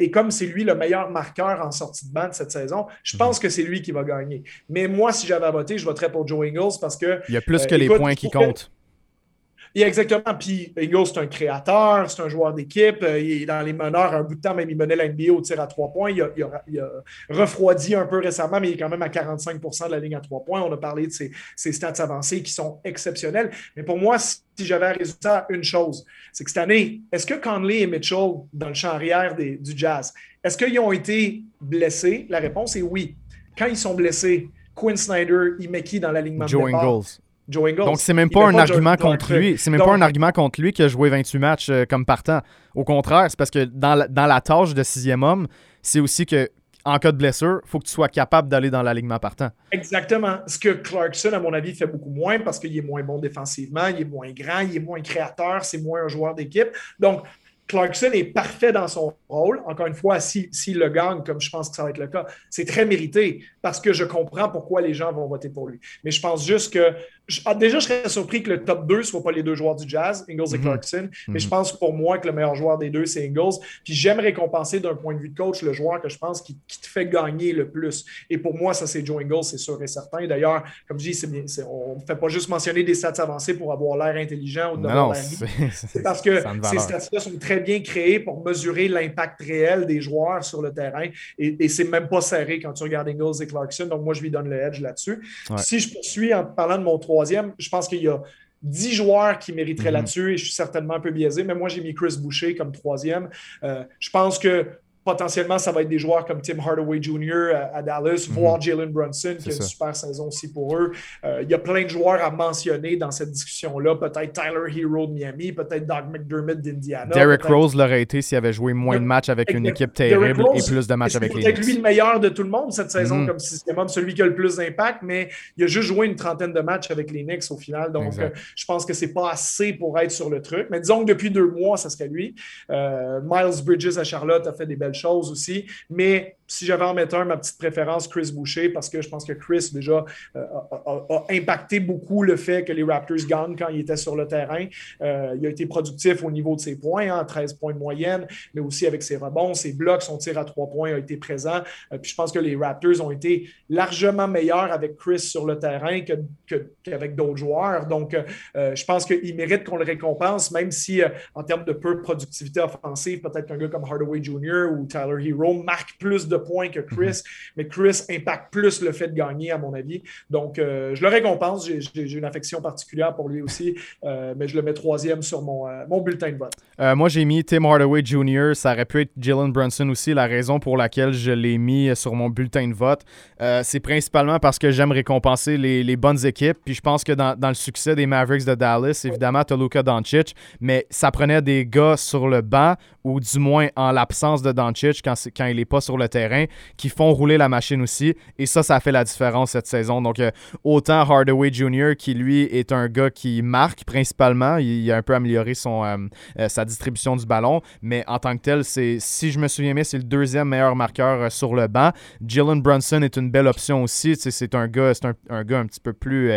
et comme c'est lui le meilleur marqueur en sortie de bande cette saison, je pense mhm. que c'est lui qui va gagner. Mais moi, si j'avais à voter, je voterais pour Joe Ingles parce que. Il y a plus que euh, les points qui comptent exactement. Puis Eagles, c'est un créateur, c'est un joueur d'équipe. Euh, il est dans les meneurs. Un bout de temps, même, il menait la NBA au tir à trois points. Il a, refroidi un peu récemment, mais il est quand même à 45% de la ligne à trois points. On a parlé de ses, stats avancés qui sont exceptionnels. Mais pour moi, si j'avais un résultat, une chose, c'est que cette année, est-ce que Conley et Mitchell, dans le champ arrière du Jazz, est-ce qu'ils ont été blessés? La réponse est oui. Quand ils sont blessés, Quinn Snyder, il met qui dans l'alignement de départ? Donc, c'est même pas un argument contre lui. C'est même pas un argument contre lui qui a joué 28 matchs euh, comme partant. Au contraire, c'est parce que dans la, dans la tâche de sixième homme, c'est aussi que en cas de blessure, il faut que tu sois capable d'aller dans l'alignement partant. Exactement. Ce que Clarkson, à mon avis, fait beaucoup moins parce qu'il est moins bon défensivement, il est moins grand, il est moins créateur, c'est moins un joueur d'équipe. Donc, Clarkson est parfait dans son rôle. Encore une fois, s'il si, le gagne, comme je pense que ça va être le cas, c'est très mérité parce que je comprends pourquoi les gens vont voter pour lui. Mais je pense juste que. Ah, déjà, je serais surpris que le top 2 ne soit pas les deux joueurs du Jazz, Ingles et mhm. Clarkson. Mais je mhm. pense pour moi que le meilleur joueur des deux, c'est Ingles. Puis j'aime récompenser d'un point de vue de coach le joueur que je pense qui, te fait gagner le plus. Et pour moi, ça, c'est Joe Ingles, c'est sûr et certain. D'ailleurs, comme je dis, on ne fait pas juste mentionner des stats avancés pour avoir l'air intelligent ou de l'air C'est parce que ces stats-là sont très bien créé pour mesurer l'impact réel des joueurs sur le terrain. Et, et c'est même pas serré quand tu regardes Ingles et Clarkson. Donc, moi, je lui donne le edge là-dessus. Si je poursuis en parlant de mon troisième, je pense qu'il y a 10 joueurs qui mériteraient mm-hmm. là-dessus et je suis certainement un peu biaisé, mais moi j'ai mis Chris Boucher comme troisième. Euh, je pense que potentiellement, ça va être des joueurs comme Tim Hardaway Jr. à, Dallas, mhm. voire Jalen Brunson, qui a une super saison aussi pour eux. Euh, il y a plein de joueurs à mentionner dans cette discussion-là. Peut-être Tyler Hero de Miami, peut-être Doug McDermott d'Indiana. Derrick Rose l'aurait été s'il avait joué moins de matchs avec une équipe terrible et plus de matchs avec les Peut-être lui le meilleur de tout le monde cette saison, mhm. comme si même celui qui a le plus d'impact, mais il a juste joué une trentaine de matchs avec les Knicks au final. Donc, euh, je pense que c'est pas assez pour être sur le truc. Mais disons que depuis deux mois, ça serait lui. Euh, Miles Bridges à Charlotte a fait des belles choses aussi. Mais si j'avais en mettre un, ma petite préférence, Chris Boucher, parce que je pense que Chris, déjà, euh, a, impacté beaucoup le fait que les Raptors gagnent quand il était sur le terrain. Euh, il a été productif au niveau de ses points, hein, 13 points de moyenne, mais aussi avec ses rebonds, ses blocs, son tir à trois points a été présent. Euh, puis je pense que les Raptors ont été largement meilleurs avec Chris sur le terrain qu'avec d'autres joueurs. Donc, je pense qu'il mérite qu'on le récompense, même si en termes de peu de productivité offensive, peut-être qu'un gars comme Hardaway Jr. ou Tyler Hero marque plus de points que Chris, mhm. mais Chris impacte plus le fait de gagner, à mon avis. Donc, euh, je le récompense. J'ai une affection particulière pour lui aussi, euh, mais je le mets troisième sur mon, euh, mon bulletin de vote. moi, j'ai mis Tim Hardaway Jr. Ça aurait pu être Jalen Brunson aussi. La raison pour laquelle je l'ai mis sur mon bulletin de vote, c'est principalement parce que j'aime récompenser les, les, bonnes équipes. Puis je pense que dans, dans, le succès des Mavericks de Dallas, évidemment, tu as Luka Doncic, mais ça prenait des gars sur le banc ou du moins en l'absence de Doncic quand, quand il n'est pas sur le terrain qui font rouler la machine aussi. Et ça, ça fait la différence cette saison. Donc, euh, autant Hardaway Jr., qui lui est un gars qui marque principalement, il, a un peu amélioré son, euh, euh, sa distribution du ballon, mais en tant que tel, c'est, si je me souviens bien, c'est le deuxième meilleur marqueur sur le banc. Jalen Brunson est une belle option aussi. C'est un gars, un, gars un petit peu plus,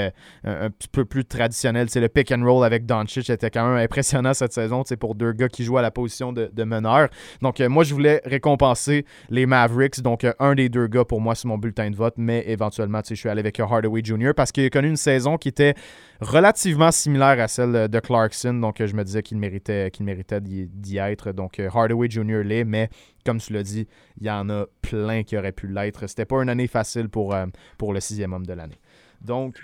petit peu plus traditionnel. Le pick and roll avec Doncic était quand même impressionnant cette saison pour deux gars qui jouent à la position de, de meneur. Donc, moi, je voulais récompenser les Mavericks. Donc, euh, un des deux gars pour moi, c'est mon bulletin de vote, mais éventuellement, je suis allé avec Hardaway Jr. parce qu'il a connu une saison qui était relativement similaire à celle de Clarkson. Donc, euh, je me disais qu'il méritait, qu'il méritait d'y être. Donc, euh, Hardaway Jr. l'est, mais comme tu l'as dit, il y en a plein qui auraient pu l'être. C'était pas une année facile pour, pour le sixième homme de l'année. Donc.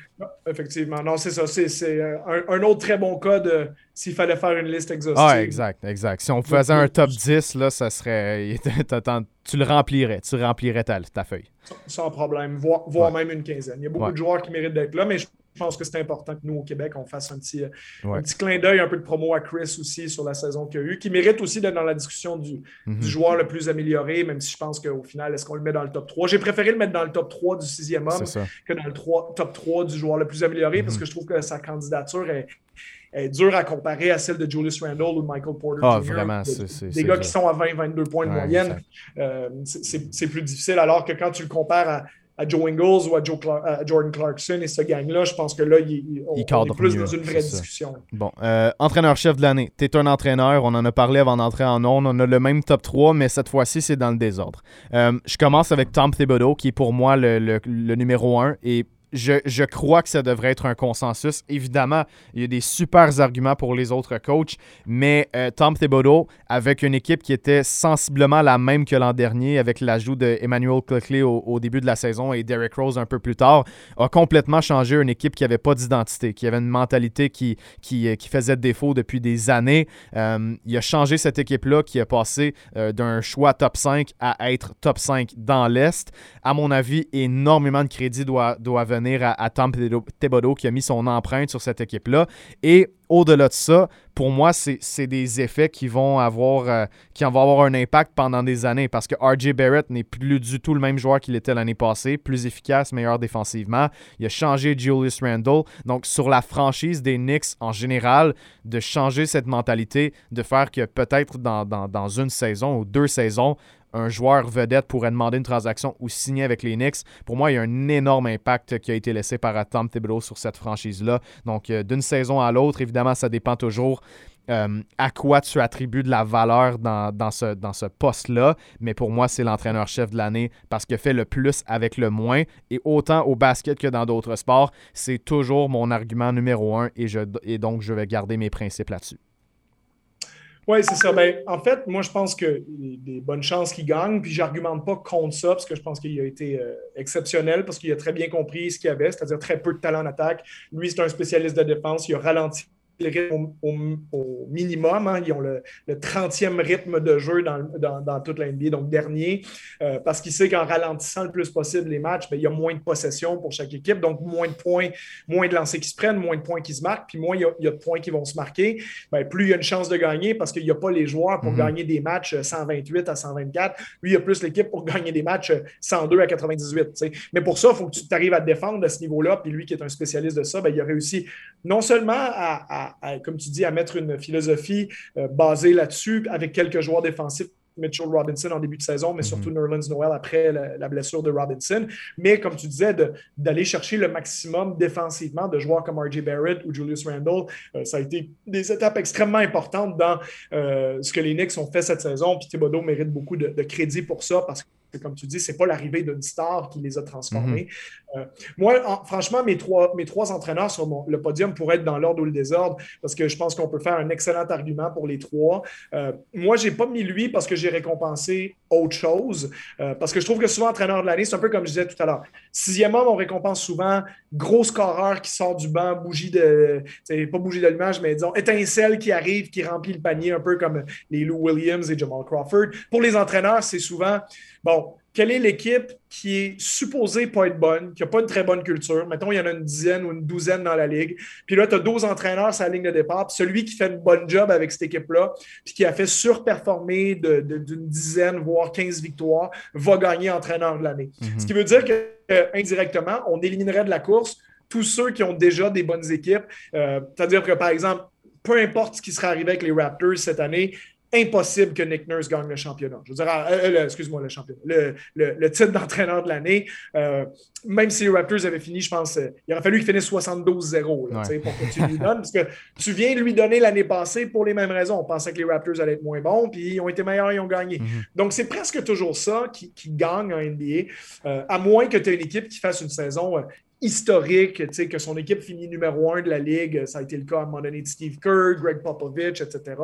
effectivement. Non, c'est ça. C'est euh, un, autre très bon cas de s'il fallait faire une liste exhaustive. Ah, exact, exact. Si on faisait un top 10, là, ça serait. tu le remplirais. Tu remplirais ta, ta feuille. Sans problème. Voire, même une quinzaine. Il y a beaucoup de joueurs qui méritent d'être là, mais pense que c'est important que nous, au Québec, on fasse un petit, un petit clin d'œil, un peu de promo à Chris aussi sur la saison qu'il a eu, qui mérite aussi d'être dans la discussion du, mhm. joueur le plus amélioré, même si je pense qu'au final, est-ce qu'on le met dans le top 3? J'ai préféré le mettre dans le top 3 du sixième homme que dans le top 3 du joueur le plus amélioré parce mhm. que je trouve que sa candidature est, est dure à comparer à celle de Julius Randle ou de Michael Porter ah, Vraiment, des gars qui sont à 20-22 points de moyenne. Euh, c'est plus difficile alors que quand tu le compares à, Joe Ingles ou à, Jordan Clarkson et ce gang-là, je pense que là, il, on, est plus dans une vraie discussion. Bon, euh, entraîneur-chef de l'année. Tu es un entraîneur, on en a parlé avant d'entrer en ondes. On a le même top 3, mais cette fois-ci, c'est dans le désordre. Euh, je commence avec Tom Thibodeau, qui est pour moi le, le, le numéro 1 et je, crois que ça devrait être un consensus. Évidemment, il y a des super arguments pour les autres coachs, mais euh, Tom Thibodeau, avec une équipe qui était sensiblement la même que l'an dernier, avec l'ajout d'Emmanuel Cleckley au, début de la saison et Derrick Rose un peu plus tard, a complètement changé une équipe qui n'avait pas d'identité, qui avait une mentalité qui, qui, euh, faisait défaut depuis des années. Euh, il a changé cette équipe-là qui a passé d'un choix top 5 à être top 5 dans l'Est. À mon avis, énormément de crédit doit, doit venir à, Tom Thibodeau qui a mis son empreinte sur cette équipe-là. Et au-delà de ça, pour moi, c'est des effets qui vont avoir euh, qui vont avoir un impact pendant des années parce que RJ Barrett n'est plus du tout le même joueur qu'il était l'année passée, plus efficace, meilleur défensivement. Il a changé Julius Randle. Donc, sur la franchise des Knicks en général, de changer cette mentalité, de faire que peut-être dans, dans une saison ou deux saisons, un joueur vedette pourrait demander une transaction ou signer avec les Knicks. Pour moi, il y a un énorme impact qui a été laissé par Tom Thibodeau sur cette franchise-là. Donc, euh, d'une saison à l'autre, évidemment, ça dépend toujours euh, à quoi tu attribues de la valeur dans, ce poste-là. Mais pour moi, c'est l'entraîneur-chef de l'année parce qu'il fait le plus avec le moins. Et autant au basket que dans d'autres sports, c'est toujours mon argument numéro un et, je, et donc je vais garder mes principes là-dessus. Oui, c'est ça. Ben, en fait, moi, je pense que des bonnes chances qu'il gagne. Puis, j'argumente pas contre ça parce que je pense qu'il a été euh, exceptionnel parce qu'il a très bien compris ce qu'il y avait, c'est-à-dire très peu de talent en attaque. Lui, c'est un spécialiste de défense. Il a ralenti au, minimum. Hein. Ils ont le, 30e rythme de jeu dans, dans, toute la NBA, donc dernier, euh, parce qu'il sait qu'en ralentissant le plus possible les matchs, ben, il y a moins de possession pour chaque équipe, donc moins de points, moins de lancers qui se prennent, moins de points qui se marquent, puis moins il y a, de points qui vont se marquer, ben, plus il y a une chance de gagner parce qu'il n'y a pas les joueurs pour mhm. gagner des matchs 128 à 124. Lui, il y a plus l'équipe pour gagner des matchs 102 à 98. Mais pour ça, il faut que tu arrives à te défendre à ce niveau-là, puis lui qui est un spécialiste de ça, ben, il a réussi non seulement à comme tu dis, à mettre une philosophie euh, basée là-dessus avec quelques joueurs défensifs Mitchell Robinson en début de saison, mais surtout mhm. Nerlens Noel après la, blessure de Robinson. Mais comme tu disais, d'aller chercher le maximum défensivement de joueurs comme RJ Barrett ou Julius Randle, euh, ça a été des étapes extrêmement importantes dans euh, ce que les Knicks ont fait cette saison. Puis Thibodeau mérite beaucoup de, de crédit pour ça parce que comme tu dis, c'est pas l'arrivée d'une star qui les a transformés. Mhm. Euh, moi, franchement, mes trois, mes trois entraîneurs sur le podium pourraient être dans l'ordre ou le désordre parce que je pense qu'on peut faire un excellent argument pour les trois. Euh, moi, j'ai pas mis lui parce que j'ai récompensé autre chose. Euh, parce que je trouve que souvent, entraîneur de l'année, c'est un peu comme je disais tout à l'heure. Sixième homme, on récompense souvent gros scoreur qui sort du banc, bougie de. Pas bougie d'allumage, mais disons étincelle qui arrive, qui remplit le panier, un peu comme les Lou Williams et Jamal Crawford. Pour les entraîneurs, c'est souvent Bon, quelle est l'équipe qui est supposée pas être bonne, qui n'a pas une très bonne culture? Mettons, il y en a une dizaine ou une douzaine dans la ligue. Puis là, tu as 12 entraîneurs sur la ligne de départ. Puis celui qui fait une bonne job avec cette équipe-là, puis qui a fait surperformer d'une dizaine, voire 15 victoires, va gagner entraîneur de l'année. Mhm. Ce qui veut dire que euh, indirectement, on éliminerait de la course tous ceux qui ont déjà des bonnes équipes. Euh, c'est-à-dire que, par exemple, peu importe ce qui serait arrivé avec les Raptors cette année, impossible que Nick Nurse gagne le championnat. Je veux dire, euh, euh, excuse-moi, le championnat, le, titre d'entraîneur de l'année. Euh, même si les Raptors avaient fini, je pense, il aurait fallu qu'il finisse 72-0 pour que tu lui donnes. Parce que tu viens de lui donner l'année passée pour les mêmes raisons. On pensait que les Raptors allaient être moins bons, puis ils ont été meilleurs, ils ont gagné. Mm-hmm. Donc, c'est presque toujours ça qui, qui gagne en NBA, à moins que tu aies une équipe qui fasse une saison historique, que son équipe finit numéro un de la ligue. Ça a été le cas à un moment donné de Steve Kerr, Greg Popovich, etc.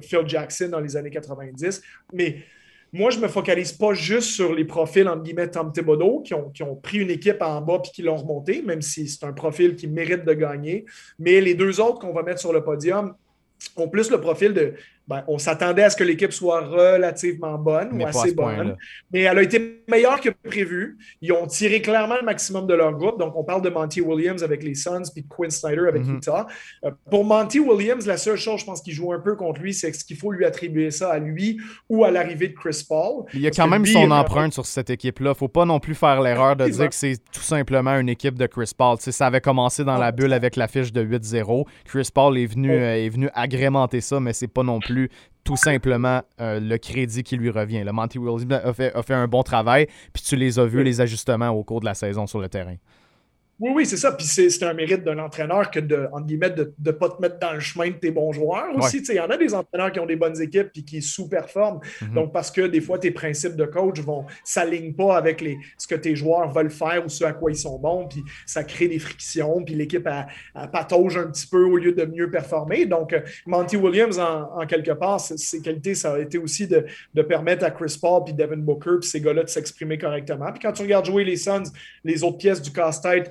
Phil Jackson dans les années 90. Mais moi, je ne me focalise pas juste sur les profils, entre guillemets, Tom Thibodeau, qui ont, qui ont pris une équipe en bas puis qui l'ont remonté, même si c'est un profil qui mérite de gagner. Mais les deux autres qu'on va mettre sur le podium ont plus le profil de ben, on s'attendait à ce que l'équipe soit relativement bonne ou assez bonne. Mais elle a été meilleure que prévu. Ils ont tiré clairement le maximum de leur groupe. Donc, on parle de Monty Williams avec les Suns puis Quinn Snyder avec mm-hmm. Utah. Euh, pour Monty Williams, la seule chose, je pense, qu'il joue un peu contre lui, c'est qu'il faut lui attribuer ça à lui ou à l'arrivée de Chris Paul. Il y a quand même son empreinte sur cette équipe-là. faut pas non plus faire l'erreur de dire que c'est tout simplement une équipe de Chris Paul. ça avait commencé dans la bulle avec la fiche de 8-0. Chris Paul est venu, euh, est venu agrémenter ça, mais c'est pas non plus tout simplement euh, le crédit qui lui revient. Le Monty Williams a fait, a fait, un bon travail, puis tu les as vus, les ajustements au cours de la saison sur le terrain. Oui, oui, c'est ça. Puis c'est un mérite d'un entraîneur que de, guillemets, de ne pas te mettre dans le chemin de tes bons joueurs aussi. Il y en a des entraîneurs qui ont des bonnes équipes et qui sous-performent. Mhm. Donc, parce que des fois, tes principes de coach vont s'alignent pas avec les, ce que tes joueurs veulent faire ou ce à quoi ils sont bons. Puis ça crée des frictions. Puis l'équipe patauge un petit peu au lieu de mieux performer. Donc, euh, Monty Williams, en, quelque part, ses qualités, ça a été aussi de, permettre à Chris Paul puis Devin Booker puis ces gars-là de s'exprimer correctement. Puis quand tu regardes jouer les Suns, les autres pièces du casse-tête,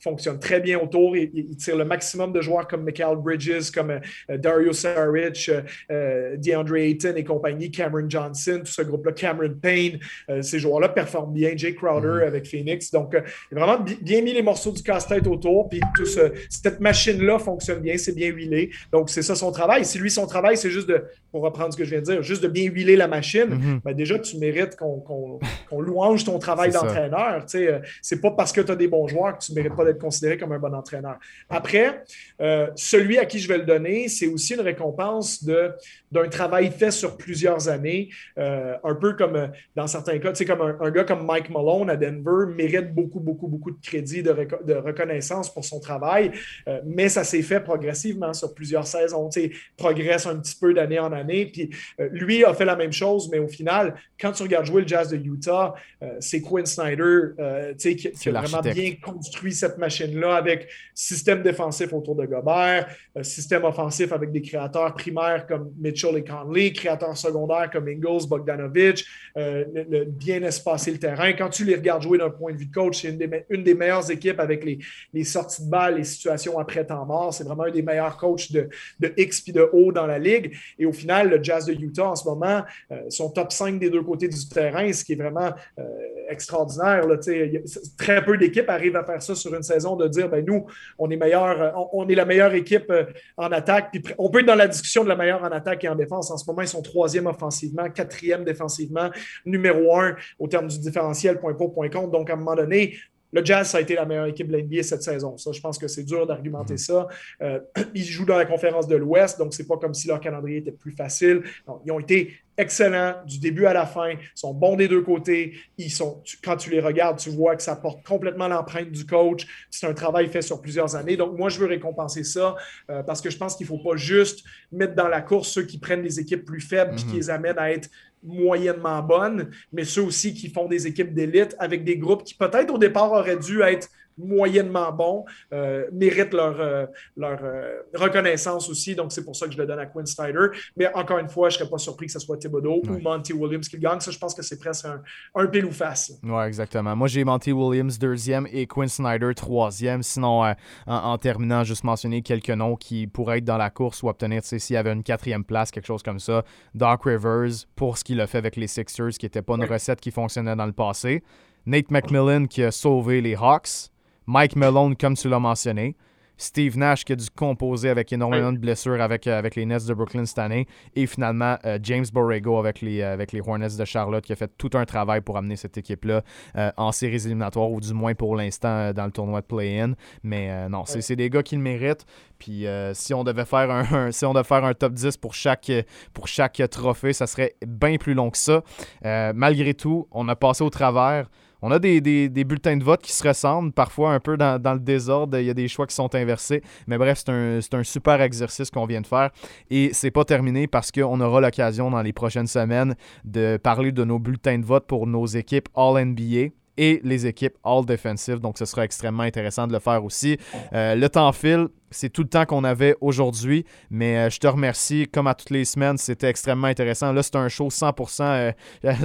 fonctionne très bien autour. Il, tire le maximum de joueurs comme Michael Bridges, comme euh, Dario Saric, euh, euh, DeAndre Ayton et compagnie, Cameron Johnson, tout ce groupe-là, Cameron Payne. ces joueurs-là performent bien. Jay Crowder mm-hmm. avec Phoenix. Donc, il a vraiment bien mis les morceaux du casse-tête autour. Puis tout cette machine-là fonctionne bien, c'est bien huilé. Donc, c'est ça son travail. Si lui, son travail, c'est juste de, pour reprendre ce que je viens de dire, juste de bien huiler la machine, mm-hmm. ben, déjà, tu mérites qu'on louange ton travail d'entraîneur. C'est pas parce que tu as des bons joueurs que tu mérites pas être considéré comme un bon entraîneur. Après, euh, celui à qui je vais le donner, c'est aussi une récompense d'un travail fait sur plusieurs années, euh, un peu comme euh, dans certains cas, tu sais, comme un, gars comme Mike Malone à Denver mérite beaucoup, beaucoup, beaucoup de crédit, de, de reconnaissance pour son travail, mais ça s'est fait progressivement sur plusieurs saisons, tu sais, progresse un petit peu d'année en année, puis lui a fait la même chose, mais au final, quand tu regardes jouer le Jazz de Utah, c'est Quinn Snyder, tu sais, qui, qui a vraiment bien construit cette machine-là avec système défensif autour de Gobert, système offensif avec des créateurs primaires comme Mitchell et Conley, créateurs secondaires comme Ingles, Bogdanovic, euh, bien espacer le terrain. Quand tu les regardes jouer d'un point de vue de coach, c'est une des, meilleures équipes avec les, sorties de balles, les situations après temps mort. C'est vraiment un des meilleurs coachs de, X puis de O dans la ligue. Et au final, le Jazz de Utah en ce moment euh, sont top 5 des deux côtés du terrain, ce qui est vraiment euh, extraordinaire. Là, très peu d'équipes arrivent à faire ça sur une saison de dire ben, nous, on est meilleur, on, est la meilleure équipe euh, en attaque. Puis on peut être dans la discussion de la meilleure en attaque et en défense. En ce moment, ils sont troisième offensivement, quatrième défensivement, numéro un au terme du différentiel, point pour, point contre. Donc, à un moment donné, le Jazz, ça a été la meilleure équipe de l'NBA cette saison. Ça, je pense que c'est dur d'argumenter mm-hmm. ça. Euh, ils jouent dans la conférence de l'Ouest, donc c'est pas comme si leur calendrier était plus facile. ils ont été excellents du début à la fin. Sont bons des deux côtés. Ils sont, quand tu les regardes, tu vois que ça porte complètement l'empreinte du coach. C'est un travail fait sur plusieurs années. Donc, moi, je veux récompenser ça euh, parce que je pense qu'il ne faut pas juste mettre dans la course ceux qui prennent des équipes plus faibles et qui mm-hmm. les amènent à être moyennement bonnes, mais ceux aussi qui font des équipes d'élite avec des groupes qui peut-être au départ auraient dû être moyennement bons, euh, méritent leur, euh, leur euh, reconnaissance aussi. Donc, c'est pour ça que je le donne à Quinn Snyder. Mais encore une fois, je ne serais pas surpris que ce soit Thibodeau ou Monty Williams qui le gagne. Ça, je pense que c'est presque un, un pile ou face. Oui, exactement. Moi, j'ai Monty Williams deuxième et Quinn Snyder troisième. Sinon, en, en, terminant, juste mentionner quelques noms qui pourraient être dans la course ou obtenir, s'il y avait une quatrième place, quelque chose comme ça. Doc Rivers, pour ce qu'il a fait avec les Sixers, qui n'était pas une recette qui fonctionnait dans le passé. Nate McMillan qui a sauvé les Hawks. Mike Malone, comme tu l'as mentionné. Steve Nash qui a dû composer avec énormément de blessures avec, euh, avec les Nets de Brooklyn cette année. Et finalement, euh, James Borrego avec les, euh, avec les Hornets de Charlotte qui a fait tout un travail pour amener cette équipe-là en séries éliminatoires, ou du moins pour l'instant dans le tournoi de play-in. Mais non, c'est des gars qui le méritent. Puis si, on devait faire un, si on devait faire un top 10 pour chaque, pour chaque trophée, ça serait bien plus long que ça. malgré tout, on a passé au travers. On a des, bulletins de vote qui se ressemblent, parfois un peu dans, le désordre. Il y a des choix qui sont inversés. Mais bref, c'est un, super exercice qu'on vient de faire. Et c'est pas terminé parce qu'on aura l'occasion dans les prochaines semaines de parler de nos bulletins de vote pour nos équipes All-NBA et les équipes All Defensive. Donc, ce sera extrêmement intéressant de le faire aussi. Euh, le temps file. C'est tout le temps qu'on avait aujourd'hui, mais euh, je te remercie. Comme à toutes les semaines, c'était extrêmement intéressant. Là, c'est un show 100%,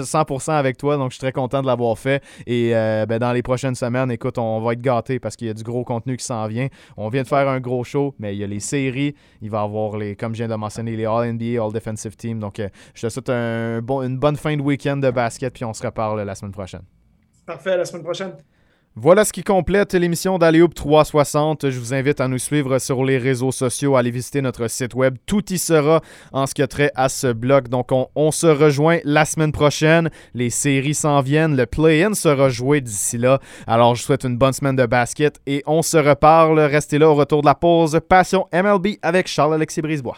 100 avec toi, donc je suis très content de l'avoir fait. Et ben, dans les prochaines semaines, écoute, on va être gâtés parce qu'il y a du gros contenu qui s'en vient. On vient de faire un gros show, mais il y a les séries. Il va y avoir, les, comme je viens de mentionner, les All-NBA, All-Defensive Team. Donc, je te souhaite une bonne fin de week-end de basket, puis on se reparle la semaine prochaine. Parfait, la semaine prochaine. Voilà ce qui complète l'émission d'Aléoup 360. Je vous invite à nous suivre sur les réseaux sociaux, à aller visiter notre site web. Tout y sera en ce qui a trait à ce blog. Donc, on, se rejoint la semaine prochaine. Les séries s'en viennent. Le play-in sera joué d'ici là. Alors, je vous souhaite une bonne semaine de basket et on se reparle. Restez là au retour de la pause. Passion MLB avec Charles-Alexis Brisebois.